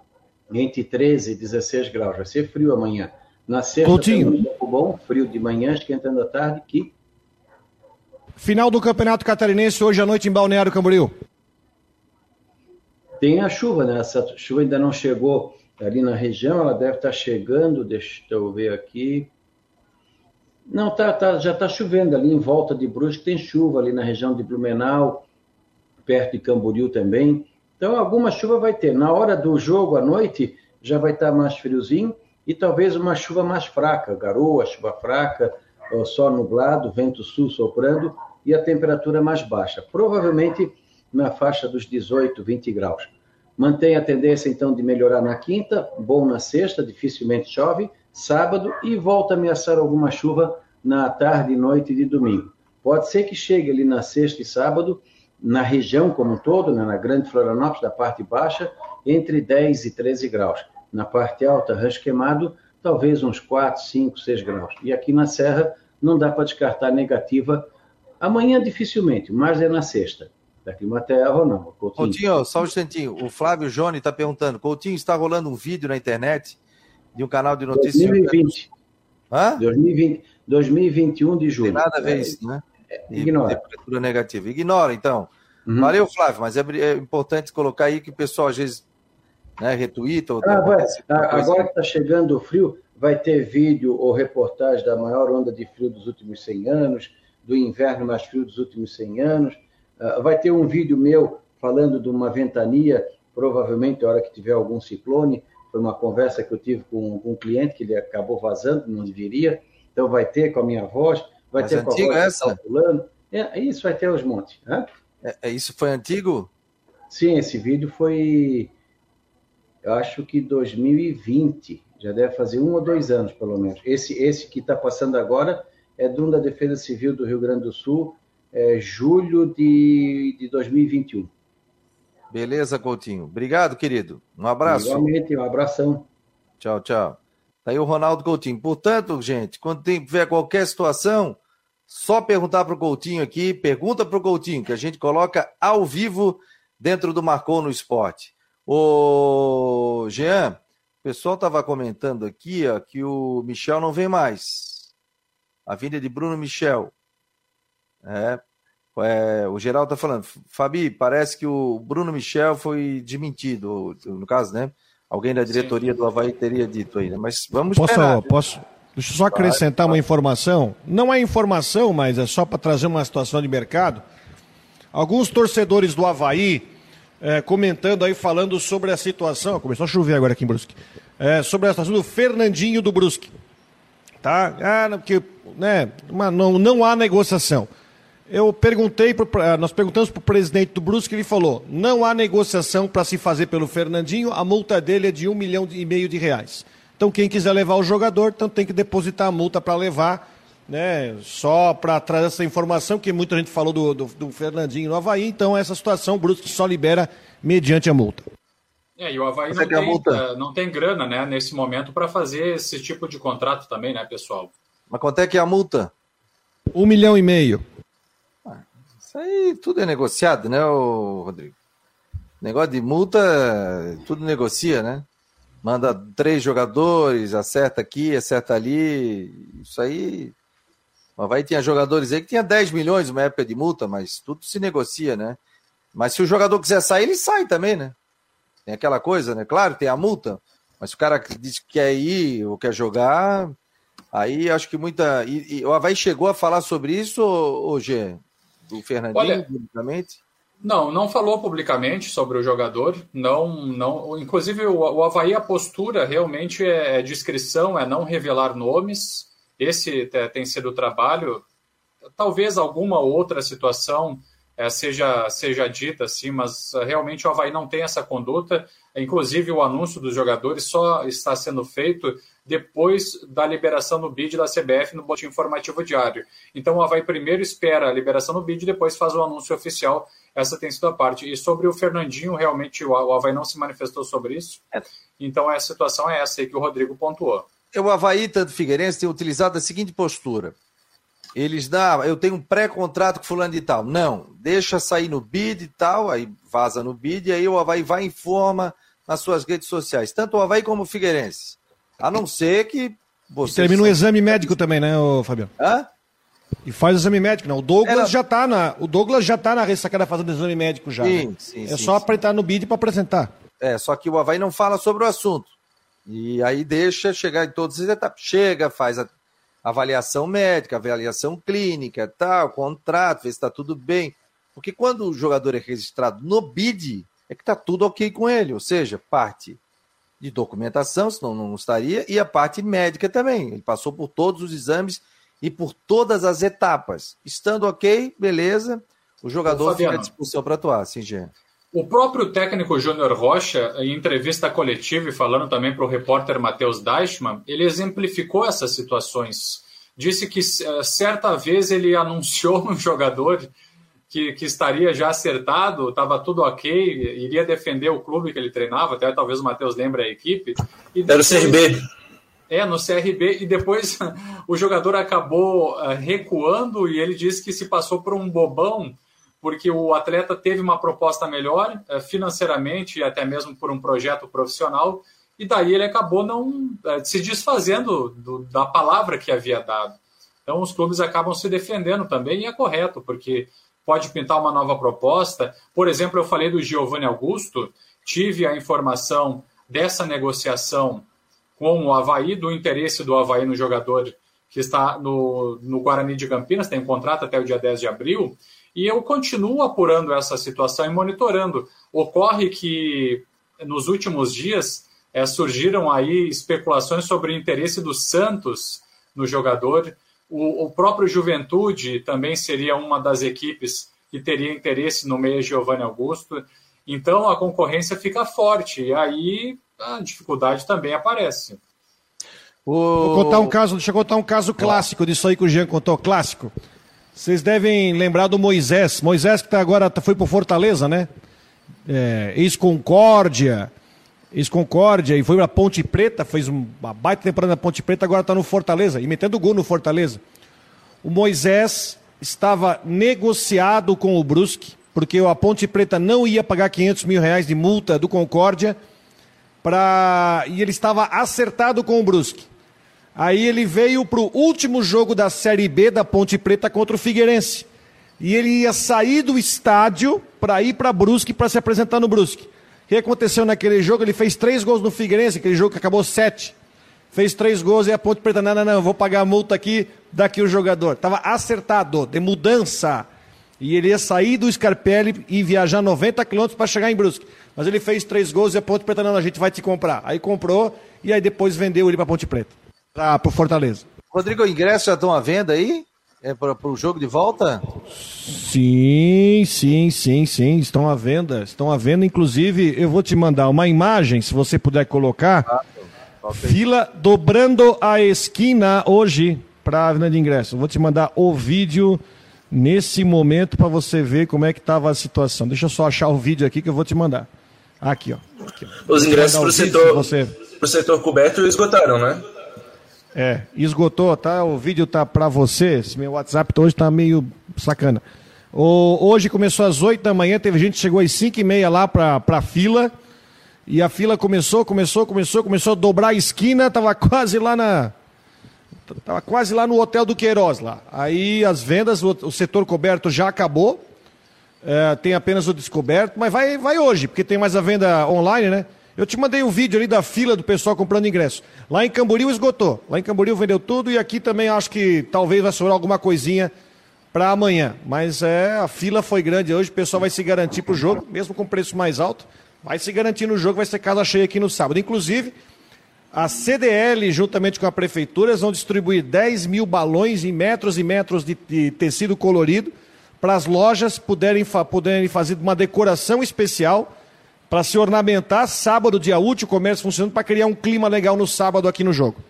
entre 13 e 16 graus. Vai ser frio amanhã. Na sexta, Coutinho. um pouco bom, frio de manhã, esquentando à tarde, que... Final do Campeonato Catarinense hoje à noite em Balneário Camboriú. tem a chuva, né? Essa chuva ainda não chegou ali na região, ela deve estar chegando, deixa eu ver aqui. Não, tá, tá, já está chovendo ali em volta de Brusque, tem chuva ali na região de Blumenau, perto de Camboriú também. Então, alguma chuva vai ter. Na hora do jogo, à noite, já vai estar mais friozinho e talvez uma chuva mais fraca, garoa, chuva fraca, só nublado, vento sul soprando e a temperatura mais baixa. Provavelmente na faixa dos 18, 20 graus. Mantém a tendência, então, de melhorar na quinta, bom na sexta, dificilmente chove, sábado e volta a ameaçar alguma chuva na tarde e noite de domingo. Pode ser que chegue ali na sexta e sábado, na região como um todo, né, na Grande Florianópolis, da parte baixa, entre 10 e 13 graus. Na parte alta, rancho queimado, talvez uns 4, 5, 6 graus. E aqui na Serra, não dá para descartar negativa. Amanhã, dificilmente, mas é na sexta da Climaterra ou não. Coutinho. Coutinho, só um instantinho. O Flávio Joni está perguntando: Coutinho, está rolando um vídeo na internet de um canal de notícias. 2020. Hã? 2020, 2021 de julho. Tem nada a ver isso, né? É, ignora. Temperatura negativa. Ignora, então. Uhum. Valeu, Flávio, mas é, é, importante colocar aí que o pessoal às vezes né, retuita. Ou ah, vai, agora que está chegando o frio, vai ter vídeo ou reportagem da maior onda de frio dos últimos 100 anos, do inverno mais frio dos últimos 100 anos ah, vai ter um vídeo meu falando de uma ventania, provavelmente a hora que tiver algum ciclone. Foi uma conversa que eu tive com, com um cliente que ele acabou vazando, não deveria. Então vai ter com a minha voz, vai Mas ter com a voz essa? calculando. É, isso vai ter os montes. Né? É, é, isso foi antigo? Sim, esse vídeo foi, eu acho que 2020. Já deve fazer um ou dois anos, pelo menos. Esse, esse que está passando agora é do da Defesa Civil do Rio Grande do Sul, é, julho de, de 2021. Beleza, Coutinho. Obrigado, querido. Um abraço. Igualmente, um abração. Tchau, tchau. Tá aí o Ronaldo Coutinho. Portanto, gente, quando tiver qualquer situação, só perguntar para o Coutinho aqui, pergunta para o Coutinho, que a gente coloca ao vivo dentro do Marcou no Esporte. O Jean, o pessoal estava comentando aqui ó, que o Michel não vem mais. A vinda de Bruno Michel. É, é, o Geraldo está falando, Fabi, parece que o Bruno Michel foi desmentido, no caso, né? Alguém da diretoria Sim. do Havaí teria dito aí, né? Mas vamos posso, esperar. Posso, deixa eu só acrescentar uma informação. Não é informação, mas é só para trazer uma situação de mercado. Alguns torcedores do Havaí é, comentando aí, falando sobre a situação. Começou a chover agora aqui em Brusque. É, sobre a situação do Fernandinho do Brusque. Tá? Ah, porque né, não, não há negociação. Eu perguntei, pro, eh, nós perguntamos para o presidente do Brusque, ele falou: não há negociação para se fazer pelo Fernandinho, a multa dele é de um milhão e meio de reais. Então, quem quiser levar o jogador, então tem que depositar a multa para levar, né? Só para trazer essa informação, que muita gente falou do, do, do, Fernandinho no Havaí, então essa situação o Brusque só libera mediante a multa. É, e o Havaí não, é tem, multa... não tem grana, né, nesse momento, para fazer esse tipo de contrato também, né, pessoal? Mas quanto é que é a multa? Um milhão e meio. Aí tudo é negociado, né, Rodrigo? Negócio de multa, tudo negocia, né? Manda três jogadores, acerta aqui, acerta ali. Isso aí. Mas vai tinha jogadores aí que tinha 10 milhões uma época de multa, mas tudo se negocia, né? Mas se o jogador quiser sair, ele sai também, né? Tem aquela coisa, né? Claro, tem a multa, mas se o cara diz que quer ir ou quer jogar, aí acho que muita. E, e o Havaí chegou a falar sobre isso, ô, Gê? Do Fernandinho Olha, publicamente? Não, não falou publicamente sobre o jogador. Não, não. Inclusive, o, o Havaí, a postura realmente é, é discrição, é não revelar nomes. Esse tem sido o trabalho. Talvez alguma outra situação é, seja, seja dita assim, mas uh, realmente o Havaí não tem essa conduta. Inclusive, o anúncio dos jogadores só está sendo feito depois da liberação no BID da CBF no boletim informativo diário. Então, o Havaí primeiro espera a liberação no BID e depois faz o anúncio oficial. Essa tem sido a parte. E sobre o Fernandinho, realmente o Havaí não se manifestou sobre isso. É. Então, a situação é essa aí que o Rodrigo pontuou. O Havaí, tanto Figueirense, tem utilizado a seguinte postura eles dão, eu tenho um pré-contrato com fulano de tal. Não, deixa sair no bid e tal, aí vaza no bid, e aí o Havaí vai e informa nas suas redes sociais, tanto o Havaí como o Figueirense. A não ser que você. Termina um exame médico também, né, Fabiano? Hã? E faz o exame médico, não. O Douglas já tá na. O Douglas já tá na ressacada fazendo exame médico já. Sim, né? sim, é sim, só sim. apertar no bid para apresentar. É, só que o Havaí não fala sobre o assunto. E aí deixa chegar em todas as etapas. Chega, faz a avaliação médica, avaliação clínica, tal, contrato, vê se está tudo bem. Porque quando o jogador é registrado no BID, é que está tudo ok com ele, ou seja, parte de documentação, senão não estaria, e a parte médica também. Ele passou por todos os exames e por todas as etapas. Estando ok, beleza, o jogador fica à disposição para atuar, sim, Gê. O próprio técnico Júnior Rocha, em entrevista coletiva e falando também para o repórter Matheus Deichmann, ele exemplificou essas situações. Disse que eh, certa vez ele anunciou um jogador que, que estaria já acertado, estava tudo ok, iria defender o clube que ele treinava, até talvez o Matheus lembre a equipe. E Era o CRB. É, no CRB, e depois o jogador acabou eh, recuando e ele disse que se passou por um bobão porque o atleta teve uma proposta melhor eh, financeiramente e até mesmo por um projeto profissional, e daí ele acabou não eh, se desfazendo do, da palavra que havia dado. Então os clubes acabam se defendendo também, e é correto, porque pode pintar uma nova proposta. Por exemplo, eu falei do Giovanni Augusto, tive a informação dessa negociação com o Havaí, do interesse do Havaí no jogador que está no, no Guarani de Campinas, tem um contrato até o dia 10 de abril, e eu continuo apurando essa situação e monitorando. Ocorre que nos últimos dias é, surgiram aí especulações sobre o interesse do Santos no jogador. O, o, próprio Juventude também seria uma das equipes que teria interesse no meio Giovanni Augusto. Então a concorrência fica forte e aí a dificuldade também aparece. O... Vou contar um caso, deixa eu contar um caso clássico disso aí que o Jean contou, clássico. Vocês devem lembrar do Moisés. Moisés que tá agora foi para Fortaleza, né? É, Ex-Concórdia. Ex-Concórdia e foi para Ponte Preta, fez uma baita temporada na Ponte Preta, agora está no Fortaleza e metendo gol no Fortaleza. O Moisés estava negociado com o Brusque, porque a Ponte Preta não ia pagar 500 mil reais de multa do Concórdia, pra... e ele estava acertado com o Brusque. Aí ele veio para o último jogo da Série B da Ponte Preta contra o Figueirense. E ele ia sair do estádio para ir para Brusque para se apresentar no Brusque. O que aconteceu naquele jogo? Ele fez três gols no Figueirense, aquele jogo que acabou sete. Fez três gols e a Ponte Preta, não, não, não, vou pagar a multa aqui, daqui o jogador. Estava acertado, de mudança. E ele ia sair do Scarpelli e viajar 90 quilômetros para chegar em Brusque. Mas ele fez três gols e a Ponte Preta, não, a gente vai te comprar. Aí comprou e aí depois vendeu ele para Ponte Preta para o Fortaleza. Rodrigo, ingressos já estão à venda aí? É para o jogo de volta? Sim, sim, sim, sim. Estão à venda. Estão à venda. Inclusive, eu vou te mandar uma imagem, se você puder colocar. Ah, Fila dobrando a esquina hoje para a venda de ingressos. Vou te mandar o vídeo nesse momento para você ver como é que estava a situação. Deixa eu só achar o vídeo aqui que eu vou te mandar. Aqui, ó. Aqui, ó. Os ingressos para o setor, você... setor coberto esgotaram, né? É, esgotou, tá? O vídeo tá para você. Esse meu WhatsApp hoje tá meio sacana. O, hoje começou às 8 da manhã, teve gente que chegou às 5 e meia lá pra, pra fila. E a fila começou, começou, começou, começou a dobrar a esquina, tava quase lá na. Tava quase lá no Hotel do Queiroz lá. Aí as vendas, o, o setor coberto já acabou. É, tem apenas o descoberto, mas vai, vai hoje, porque tem mais a venda online, né? Eu te mandei um vídeo ali da fila do pessoal comprando ingresso. Lá em Camboriú esgotou. Lá em Camboriú vendeu tudo e aqui também acho que talvez vai sobrar alguma coisinha para amanhã. Mas é, a fila foi grande hoje, o pessoal vai se garantir para o jogo, mesmo com preço mais alto. Vai se garantir no jogo, vai ser casa cheia aqui no sábado. Inclusive, a CDL, juntamente com a prefeitura, vão distribuir 10 mil balões em metros e metros de, de tecido colorido para as lojas poderem, poderem fazer uma decoração especial para se ornamentar. Sábado, dia útil, o comércio funcionando para criar um clima legal no sábado aqui no jogo.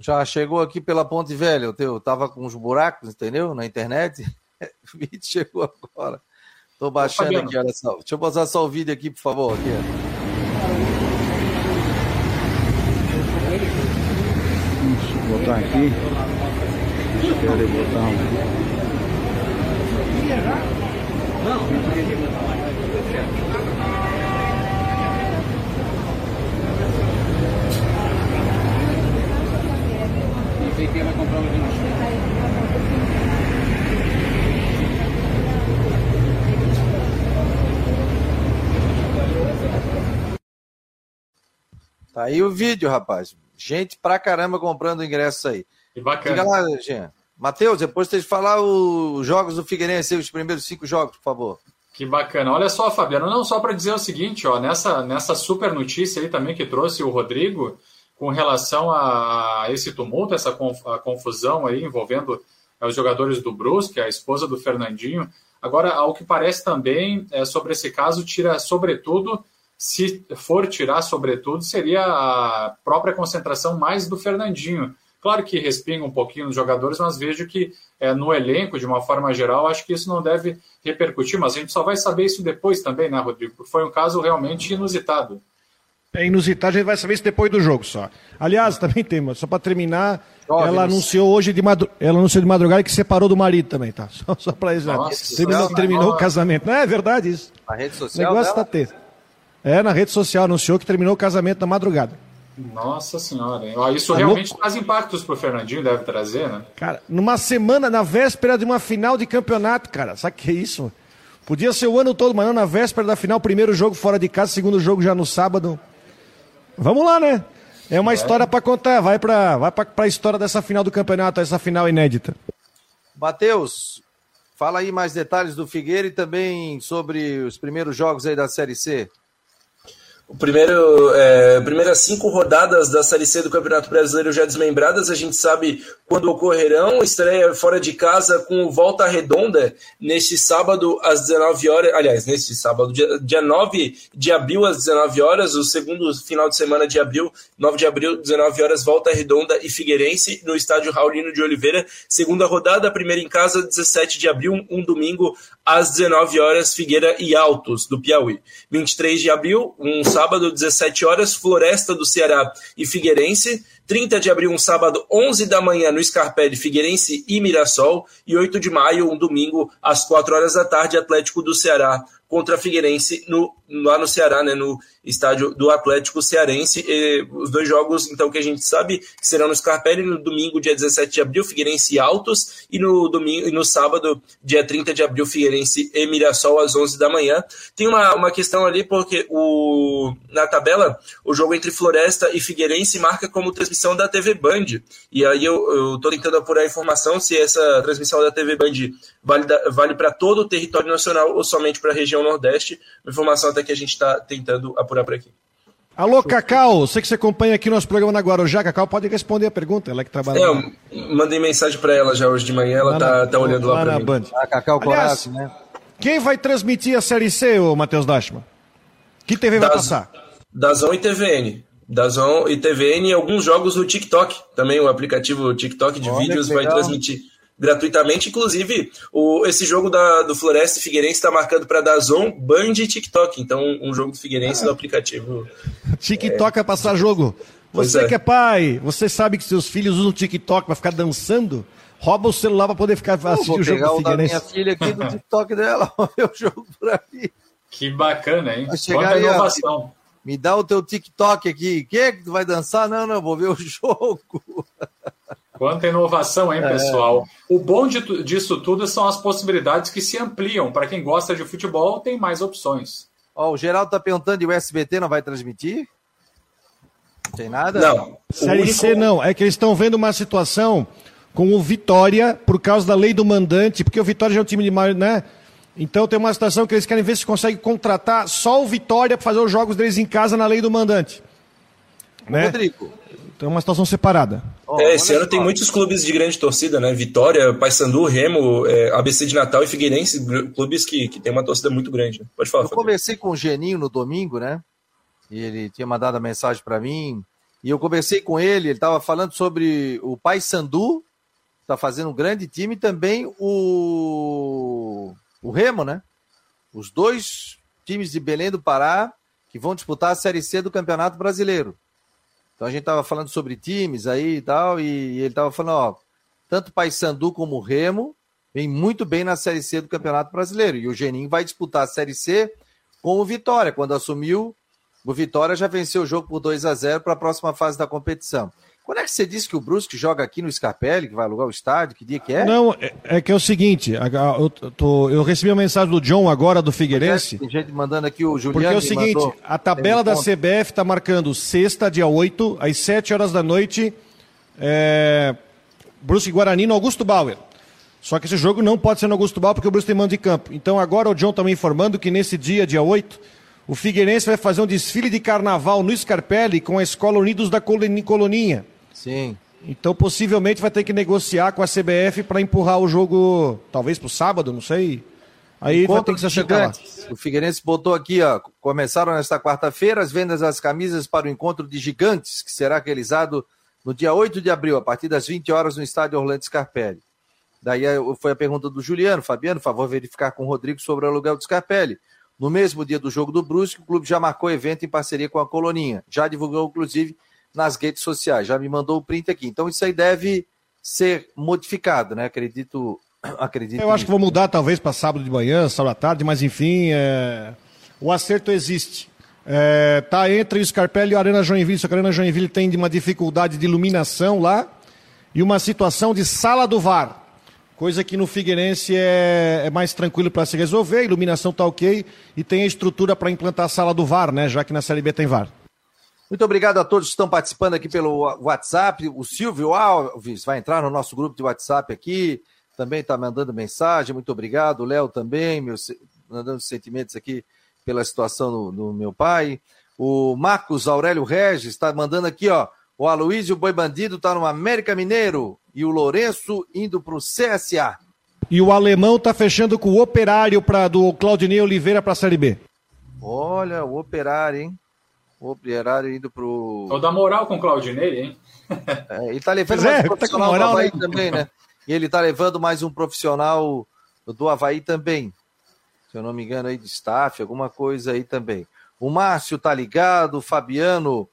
Já chegou aqui pela Ponte Velha, eu, teu, tava com uns buracos, entendeu? Na internet. O vídeo chegou agora. Tô baixando aqui, olha só. Deixa eu botar só o vídeo aqui, por favor. Aqui, eu botar aqui. Deixa eu botar um. Não. quem vai comprar. Tá aí o vídeo, rapaz. Gente pra caramba comprando ingressos aí. Que bacana. Diga lá, Jean. Matheus, depois de falar os jogos do Figueirense, os primeiros cinco jogos, por favor. Que bacana. Olha só, Fabiano, não só para dizer o seguinte, ó, nessa, nessa super notícia aí também que trouxe o Rodrigo, com relação a esse tumulto, essa confusão aí envolvendo é, os jogadores do Brusque, a esposa do Fernandinho. Agora, ao que parece também, é, sobre esse caso, tira sobretudo, se for tirar sobretudo, seria a própria concentração mais do Fernandinho. Claro que respinga um pouquinho nos jogadores, mas vejo que é, no elenco, de uma forma geral, acho que isso não deve repercutir, mas a gente só vai saber isso depois também, né, Rodrigo? Porque foi um caso realmente inusitado. É inusitado, a gente vai saber isso depois do jogo só. Aliás, também tem, só para terminar, ela anunciou hoje de madrugada, ela anunciou de madrugada que separou do marido também, tá? Só, só para isso. Terminou, terminou o casamento. Não é verdade isso. Na rede social. O negócio dela? tá ter. É, na rede social anunciou que terminou o casamento na madrugada. Nossa senhora, hein? isso tá realmente traz impactos pro Fernandinho, deve trazer, né? Cara, numa semana, na véspera de uma final de campeonato, cara, sabe que é isso? Podia ser o ano todo, mas não na véspera da final, primeiro jogo fora de casa, segundo jogo já no sábado. Vamos lá, né? É uma história para contar, vai para vai pra história dessa final do campeonato, essa final inédita. Matheus, fala aí mais detalhes do Figueira e também sobre os primeiros jogos aí da Série C. O primeiro, é, primeiras cinco rodadas da Série C do Campeonato Brasileiro já desmembradas, a gente sabe quando ocorrerão. Estreia fora de casa com volta redonda neste sábado às 19 horas. Aliás, neste sábado, dia, dia 9 de abril às 19 horas, o segundo final de semana de abril, 9 de abril, 19 horas, volta redonda e Figueirense no estádio Raulino de Oliveira. Segunda rodada, primeira em casa, 17 de abril, um domingo às 19 horas, Figueira e Altos, do Piauí. 23 de abril, um sábado sábado, 17 horas, Floresta do Ceará e Figueirense. 30 de abril, um sábado, 11 da manhã, no Scarpelli, Figueirense e Mirassol. E 8 de maio, um domingo, às 4 horas da tarde, Atlético do Ceará contra Figueirense no, lá no Ceará, né, no estádio do Atlético Cearense. E os dois jogos, então, que a gente sabe que serão no Scarpelli no domingo, dia 17 de abril, Figueirense e Altos, e no domingo e no sábado, dia 30 de abril, Figueirense e Mirassol às 11 da manhã. Tem uma, uma questão ali porque o na tabela o jogo entre Floresta e Figueirense marca como transmissão da TV Band. E aí eu, tô tentando apurar a informação se essa transmissão da TV Band vale, vale para todo o território nacional ou somente para a região Nordeste. Informação até que a gente está tentando apurar por aqui. Alô, Cacau, sei que você acompanha aqui nosso programa na Guarujá. Cacau pode responder a pergunta, ela que trabalha. É, eu mandei mensagem para ela já hoje de manhã, ela está tá olhando lá, lá para mim. Band. A Cacau Coraço, né? Quem vai transmitir a Série C, ô Matheus Dashman? Que TV vai passar? Dazon e TVN. Dazon e TVN e alguns jogos no TikTok. Também o aplicativo TikTok de Olha vídeos vai transmitir gratuitamente. Inclusive, o, esse jogo da, do Floresta e Figueirense está marcado para Dazon, Band e TikTok. Então, um jogo do Figueirense no aplicativo. TikTok é, é passar jogo. Você é. que é pai, você sabe que seus filhos usam TikTok para ficar dançando? Rouba o celular para poder ficar assistindo o jogo do Figueirense. minha filha aqui do TikTok dela, ver o jogo por aí. Que bacana, hein? Quanta inovação. Me dá o teu TikTok aqui. Que que tu vai dançar? Não, não, vou ver o jogo. Quanta inovação, hein, é. pessoal? É. O bom de, disso tudo são as possibilidades que se ampliam. Para quem gosta de futebol, tem mais opções. Ó, o Geraldo está perguntando e o SBT não vai transmitir? Não tem nada? Não. Série único... C não. É que eles estão vendo uma situação com o Vitória por causa da lei do mandante, porque o Vitória já é um time de maior, né? Então tem uma situação que eles querem ver se conseguem contratar só o Vitória para fazer os jogos deles em casa na lei do mandante. Né? Rodrigo, então é uma situação separada. É, esse ano tem muitos clubes de grande torcida, né? Vitória, Paysandu, Remo, é, ABC de Natal e Figueirense, clubes que, que tem uma torcida muito grande. Pode falar. Eu conversei com o Geninho no domingo, né? E ele tinha mandado a mensagem para mim. E eu conversei com ele, ele estava falando sobre o Paysandu, está fazendo um grande time, e também o, o Remo, né? Os dois times de Belém do Pará que vão disputar a Série C do Campeonato Brasileiro. Então a gente estava falando sobre times aí e tal, e ele estava falando, ó, tanto Paysandu como o Remo vem muito bem na Série C do Campeonato Brasileiro. E o Geninho vai disputar a Série C com o Vitória. Quando assumiu, o Vitória já venceu o jogo por 2 a 0 para a próxima fase da competição. Quando é que você disse que o Brusque joga aqui no Scarpelli, que vai alugar o estádio? Que dia que é? Não, é, é que é o seguinte, eu, tô, eu recebi uma mensagem do John agora do Figueirense. Tem gente mandando aqui, o Juliano Porque é o seguinte, a tabela da CBF está marcando sexta, dia 8, às 7 horas da noite, é, Brusque Guarani no Augusto Bauer. Só que esse jogo não pode ser no Augusto Bauer porque o Brusque tem mando de campo. Então agora o John está me informando que nesse dia, dia 8, o Figueirense vai fazer um desfile de carnaval no Scarpelli com a Escola Unidos da Coloninha. Sim. Então, possivelmente, vai ter que negociar com a CBF para empurrar o jogo, talvez para o sábado, não sei. Aí Encontro vai ter que se lá. O Figueirense botou aqui, ó. Começaram nesta quarta-feira as vendas das camisas para o encontro de gigantes, que será realizado no dia 8 de abril, a partir das 20 horas, no estádio Orlando Scarpelli. Daí eh, foi a pergunta do Juliano. Fabiano, favor verificar com o Rodrigo sobre o aluguel do Scarpelli. No mesmo dia do jogo do Brusque, o clube já marcou evento em parceria com a Coloninha. Já divulgou, inclusive, nas redes sociais. Já me mandou o print aqui. Então isso aí deve ser modificado, né? Acredito. acredito Eu acho que vou mudar talvez para sábado de manhã, sábado à tarde, mas enfim, é... o acerto existe. É, tá entre o Scarpelli e a Arena Joinville, só que a Arena Joinville tem uma dificuldade de iluminação lá e uma situação de sala do VAR. Coisa que no Figueirense é, é mais tranquilo para se resolver, a iluminação tá ok e tem a estrutura para implantar a sala do VAR, né? Já que na Série B tem VAR. Muito obrigado a todos que estão participando aqui pelo WhatsApp. O Silvio Alves vai entrar no nosso grupo de WhatsApp aqui, também está mandando mensagem. Muito obrigado. O Léo também, meus, mandando sentimentos aqui pela situação do, do meu pai. O Marcos Aurélio Regis está mandando aqui, ó. O Aloysio Boi Bandido está no América Mineiro e o Lourenço indo para o CSA. E o alemão está fechando com o operário pra, do Claudinei Oliveira para a Série B. Olha, o operário, hein? O Operário indo pro. Tô da moral com o Claudinei, hein? É, ele tá levando mais é, um tá profissional tá moral, do Havaí né? também, né? E ele tá levando mais um profissional do Havaí também. Se eu não me engano, aí de staff, alguma coisa aí também. O Márcio tá ligado, o Fabiano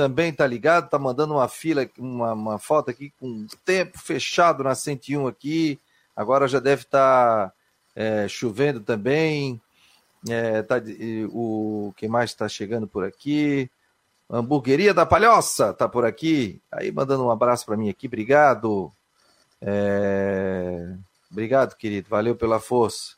também tá ligado, tá mandando uma fila, uma, uma foto aqui com tempo fechado na 101 aqui. Agora já deve estar tá, é, chovendo também. É, tá, o que mais está chegando por aqui? Hamburgueria da Palhoça tá por aqui. Aí mandando um abraço para mim aqui, obrigado. É... Obrigado, querido, valeu pela força.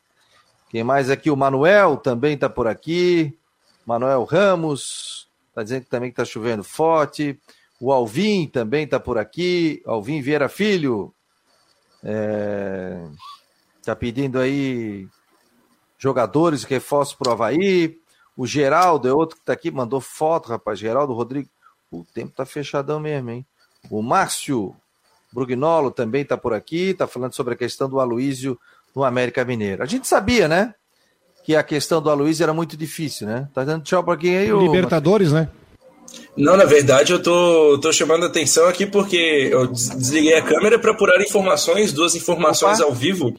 Quem mais aqui? O Manuel também tá por aqui. Manuel Ramos tá dizendo que também está chovendo forte. O Alvin também tá por aqui. Alvin Vieira Filho. É... Tá pedindo aí jogadores, reforços para o Havaí. O Geraldo é outro que está aqui, mandou foto, rapaz. Geraldo Rodrigo. O tempo tá fechadão mesmo, hein? O Márcio Brugnolo também está por aqui, está falando sobre a questão do Aloísio no América Mineiro. A gente sabia, né? Que a questão do Aloísio era muito difícil, né? Tá dando tchau para quem aí? Libertadores, né? Não, na verdade, eu tô, tô chamando a atenção aqui porque eu desliguei a câmera para apurar informações, duas informações Opa. ao vivo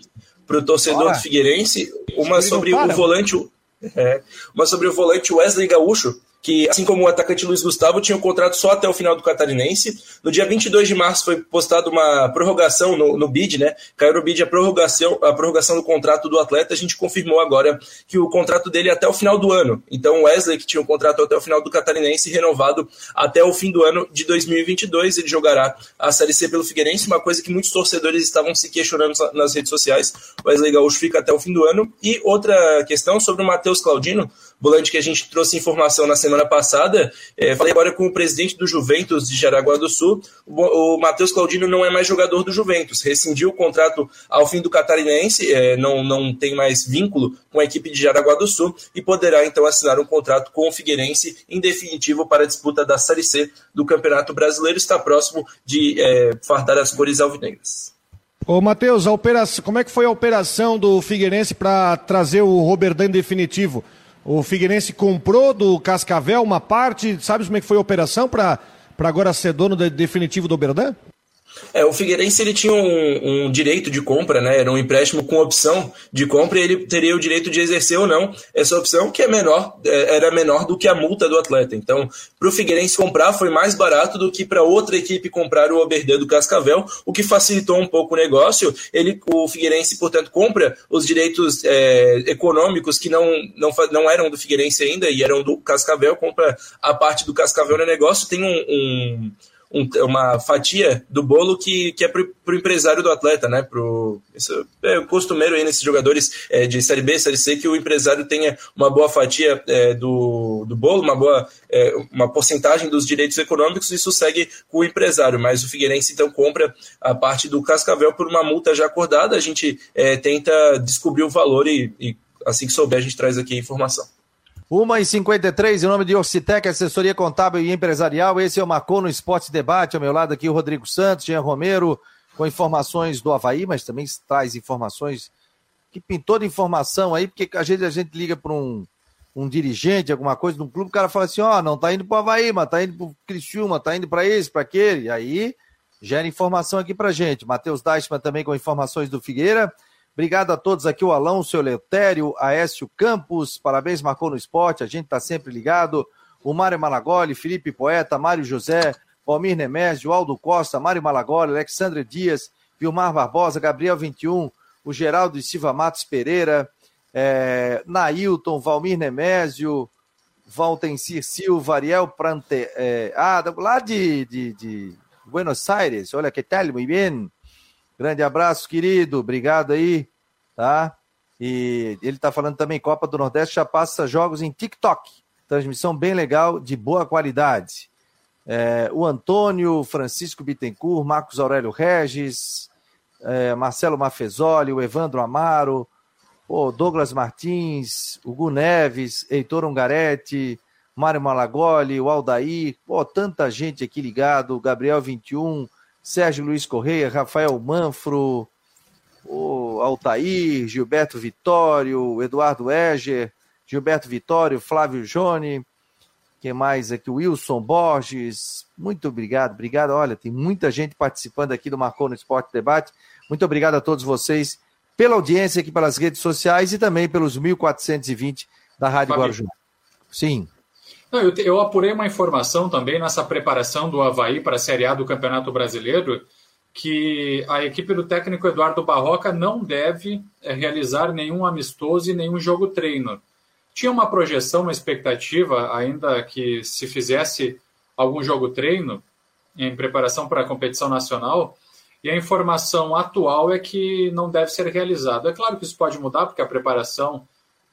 para o torcedor Bora. do Figueirense, uma sobre o volante, é, uma sobre o volante Wesley Gaúcho, que, assim como o atacante Luiz Gustavo, tinha um contrato só até o final do Catarinense. No dia 22 de março foi postada uma prorrogação no, no BID, né? Caiu no BID a prorrogação, a prorrogação do contrato do atleta. A gente confirmou agora que o contrato dele é até o final do ano. Então, o Wesley, que tinha um contrato até o final do Catarinense, renovado até o fim do ano de 2022. Ele jogará a Série C pelo Figueirense, uma coisa que muitos torcedores estavam se questionando nas redes sociais. O Wesley Gaúcho fica até o fim do ano. E outra questão sobre o Matheus Claudino, volante que a gente trouxe informação na semana passada. É, falei agora com o presidente do Juventus de Jaraguá do Sul. O, o Matheus Claudino não é mais jogador do Juventus, rescindiu o contrato ao fim do Catarinense, é, não, não tem mais vínculo com a equipe de Jaraguá do Sul e poderá então assinar um contrato com o Figueirense em definitivo para a disputa da Série C do Campeonato Brasileiro. Está próximo de é, fardar as cores alvinegras. Ô, Matheus, como é que foi a operação do Figueirense para trazer o Roberdan definitivo? O Figueirense comprou do Cascavel uma parte, sabe como é que foi a operação para agora ser dono definitivo do Oberdan? É, o Figueirense ele tinha um, um, direito de compra, né? Era um empréstimo com opção de compra e ele teria o direito de exercer ou não essa opção, que é menor, é, era menor do que a multa do atleta. Então, para o Figueirense comprar foi mais barato do que para outra equipe comprar o Oberdan do Cascavel, o que facilitou um pouco o negócio. Ele, o Figueirense, portanto, compra os direitos é, econômicos que não, não, não eram do Figueirense ainda e eram do Cascavel, compra a parte do Cascavel no negócio, tem um, um um, uma fatia do bolo que, que é para o empresário do atleta, né? Pro, isso é costumeiro aí nesses jogadores é, de Série B, Série C, que o empresário tenha uma boa fatia é, do, do bolo, uma boa é, uma porcentagem dos direitos econômicos, isso segue com o empresário, mas o Figueirense então compra a parte do Cascavel por uma multa já acordada, a gente é, tenta descobrir o valor e, e assim que souber a gente traz aqui a informação. 1h53, em nome de Orcitec, assessoria contábil e empresarial. Esse é o Marcou no Esporte Debate. Ao meu lado aqui o Rodrigo Santos, Jean Romero, com informações do Havaí, mas também traz informações que pintou de informação aí, porque às vezes a gente liga para um, um dirigente, alguma coisa, um clube, o cara fala assim: ó, oh, não tá indo para o Havaí, mas tá indo para o Criciúma, tá indo para esse, para aquele. E aí gera informação aqui para gente. Matheus Deichmann também com informações do Figueira. Obrigado a todos aqui, o Alão, o seu Leutério, Aécio Campos, parabéns, marcou no esporte, a gente está sempre ligado. O Mário Malagoli, Felipe Poeta, Mário José, Valmir Nemésio, Aldo Costa, Mário Malagoli, Alexandre Dias, Vilmar Barbosa, Gabriel 21, o Geraldo Silva Matos Pereira, é, Nailton, Valmir Nemésio, Valtencir Silva, Ariel Prante, é, ah, lá de, de, de Buenos Aires, olha que tal, muito bem. Grande abraço, querido. Obrigado aí, tá? E ele tá falando também, Copa do Nordeste já passa jogos em TikTok. Transmissão bem legal, de boa qualidade. É, o Antônio, Francisco Bittencourt, Marcos Aurélio Regis, é, Marcelo Mafezoli, o Evandro Amaro, o Douglas Martins, o Gu Neves, Heitor Ungaretti, Mário Malagoli, o Aldair, pô, tanta gente aqui ligado, Gabriel 21, Sérgio Luiz Correia, Rafael Manfro, o Altair, Gilberto Vitório, Eduardo Eger, Gilberto Vitório, Flávio Jone, quem mais aqui? Wilson Borges, muito obrigado, obrigado. Olha, tem muita gente participando aqui do Marcou no Esporte Debate. Muito obrigado a todos vocês pela audiência aqui pelas redes sociais e também pelos 1420 da Rádio Guarujá. Sim. Não, eu, eu, apurei uma informação também nessa preparação do Havaí para a Série A do Campeonato Brasileiro, que a equipe do técnico Eduardo Barroca não deve é, realizar nenhum amistoso e nenhum jogo treino. Tinha uma projeção, uma expectativa, ainda que se fizesse algum jogo treino em preparação para a competição nacional, e a informação atual é que não deve ser realizado. É claro que isso pode mudar, porque a preparação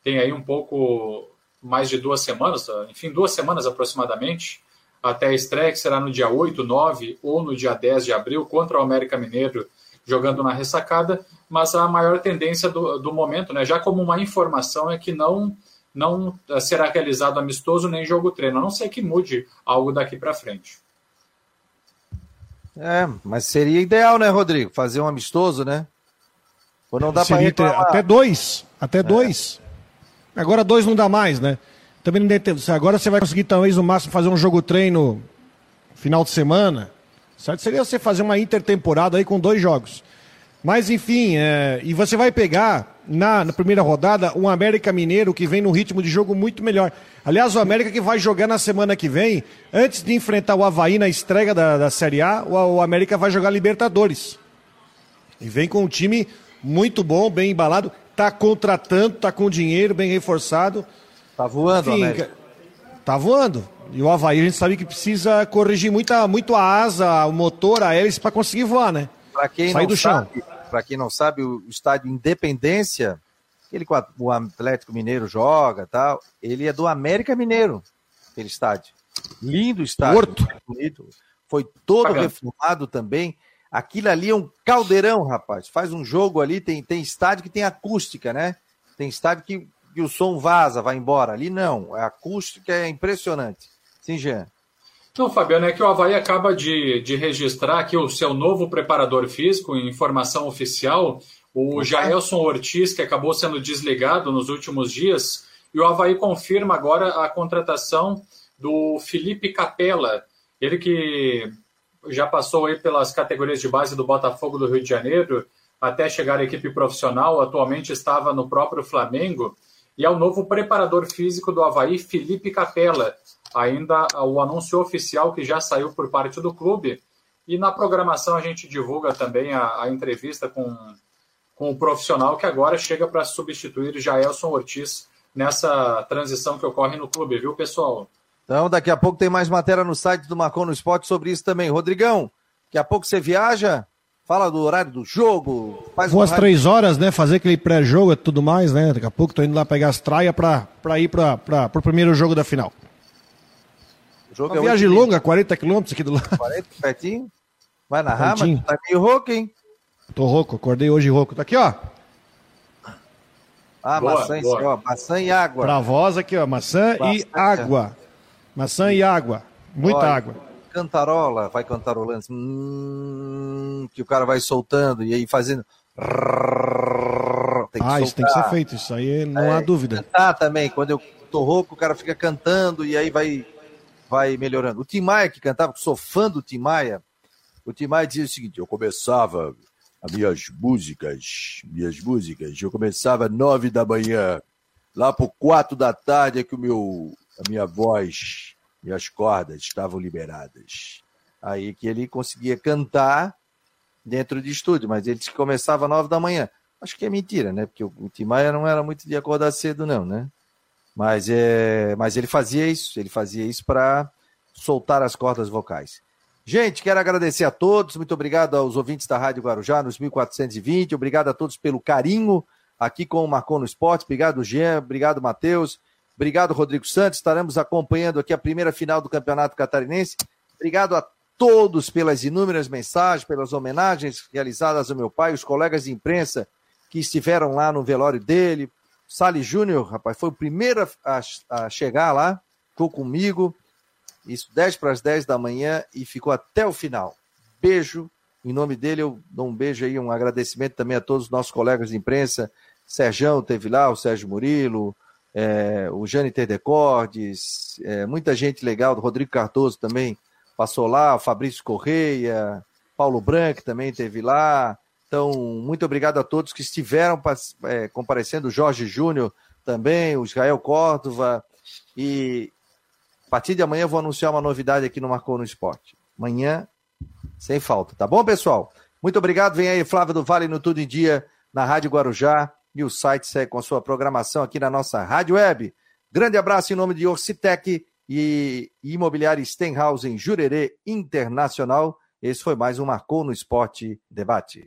tem aí um pouco mais de duas semanas, enfim, duas semanas aproximadamente, até a estreia, que será no dia 8, 9 ou no dia 10 de abril, contra o América Mineiro, jogando na ressacada, mas a maior tendência do, do momento, né, já como uma informação, é que não, não será realizado amistoso nem jogo treino, a não ser que mude algo daqui para frente. É, mas seria ideal, né, Rodrigo? Fazer um amistoso, né? Ou não dá para até dois, até é. dois. Agora dois não dá mais, né? Também não deve ter, agora você vai conseguir talvez no máximo fazer um jogo treino final de semana. Certo? Seria você fazer uma intertemporada aí com dois jogos. Mas enfim, é... e você vai pegar na, na, primeira rodada um América Mineiro que vem num ritmo de jogo muito melhor. Aliás, o América que vai jogar na semana que vem, antes de enfrentar o Havaí na estreia da, da Série A, o, o América vai jogar Libertadores. E vem com um time muito bom, bem embalado tá contratando, tá com dinheiro bem reforçado. Tá voando, Enfim, Tá voando. E o Havaí a gente sabe que precisa corrigir muita, muito a asa, o motor, a hélice para conseguir voar, né? Para quem Sair não do sabe, chão. Para quem não sabe, o estádio Independência, ele que o Atlético Mineiro joga, tal, ele é do América Mineiro, aquele estádio. Lindo estádio. Porto. Bonito. Foi todo Pagando. reformado também. Aquilo ali é um caldeirão, rapaz. Faz um jogo ali, tem, tem estádio que tem acústica, né? Tem estádio que, que o som vaza, vai embora. Ali não, a acústica é impressionante. Sim, Jean. Não, Fabiano, é que o Havaí acaba de, de registrar aqui o seu novo preparador físico, em informação oficial, o Jaelson Ortiz, que acabou sendo desligado nos últimos dias, e o Havaí confirma agora a contratação do Felipe Capella, ele que já passou aí pelas categorias de base do Botafogo do Rio de Janeiro, até chegar à equipe profissional, atualmente estava no próprio Flamengo, e é o novo preparador físico do Havaí, Felipe Capella. Ainda o anúncio oficial que já saiu por parte do clube. E na programação a gente divulga também a, a entrevista com, com o profissional que agora chega para substituir Jaelson Ortiz nessa transição que ocorre no clube, viu, pessoal? Então, daqui a pouco tem mais matéria no site do Marcon no Esporte sobre isso também. Rodrigão, daqui a pouco você viaja, fala do horário do jogo. Faz Vou às três horas, né? Fazer aquele pré-jogo e tudo mais, né? Daqui a pouco tô indo lá pegar as traias pra, pra ir pra, pra, pro primeiro jogo da final. O jogo Uma é viagem longa, 40 quilômetros aqui do lado. 40, pertinho. Vai narrar, mas tá meio rouco, hein? Tô rouco, acordei hoje rouco. Tá aqui, ó. Ah, boa, maçã, boa. ó, maçã e água. Pra voz aqui, ó, maçã Bastante. e água. Maçã e água. Muita Olha, água. Cantarola, vai cantarolando. Assim, hum, que o cara vai soltando e aí fazendo. Tem ah, isso tem que ser feito, isso aí não é, há dúvida. Cantar também, quando eu tô rouco, o cara fica cantando e aí vai, vai melhorando. O Tim Maia que cantava, sou fã do Tim Maia, o Tim Maia dizia o seguinte: eu começava as minhas músicas, minhas músicas, eu começava às nove da manhã, lá por quatro da tarde é que o meu, a minha voz, minhas cordas estavam liberadas. Aí que ele conseguia cantar dentro de estúdio, mas ele começava às nove da manhã. Acho que é mentira, né? Porque o Tim Maia não era muito de acordar cedo, não, né? Mas, é, mas ele fazia isso, ele fazia isso para soltar as cordas vocais. Gente, quero agradecer a todos, muito obrigado aos ouvintes da Rádio Guarujá nos 1420, obrigado a todos pelo carinho aqui com o Marcon no Esporte, obrigado Jean, obrigado Matheus, obrigado Rodrigo Santos, estaremos acompanhando aqui a primeira final do Campeonato Catarinense, obrigado a todos pelas inúmeras mensagens, pelas homenagens realizadas ao meu pai, os colegas de imprensa que estiveram lá no velório dele, Sali Júnior, rapaz, foi o primeiro a, a chegar lá, ficou comigo, isso 10 para as 10 da manhã e ficou até o final. Beijo. Em nome dele, eu dou um beijo aí, um agradecimento também a todos os nossos colegas de imprensa. Sérgio teve lá, o Sérgio Murilo, é, o Jane Terdecordes, é, muita gente legal, Rodrigo Cardoso também passou lá, o Fabrício Correia, Paulo Branco também teve lá. Então, muito obrigado a todos que estiveram é, comparecendo, o Jorge Júnior também, o Israel Córdova, e a partir de amanhã eu vou anunciar uma novidade aqui no Marcou no Esporte. Amanhã, sem falta, tá bom, pessoal? Muito obrigado. Vem aí Flávio do Vale no Tudo em Dia, na Rádio Guarujá. E o site segue com a sua programação aqui na nossa Rádio Web. Grande abraço em nome de Orcitec e Imobiliária Stenhouse em Jurerê Internacional. Esse foi mais um Marcou no Esporte Debate.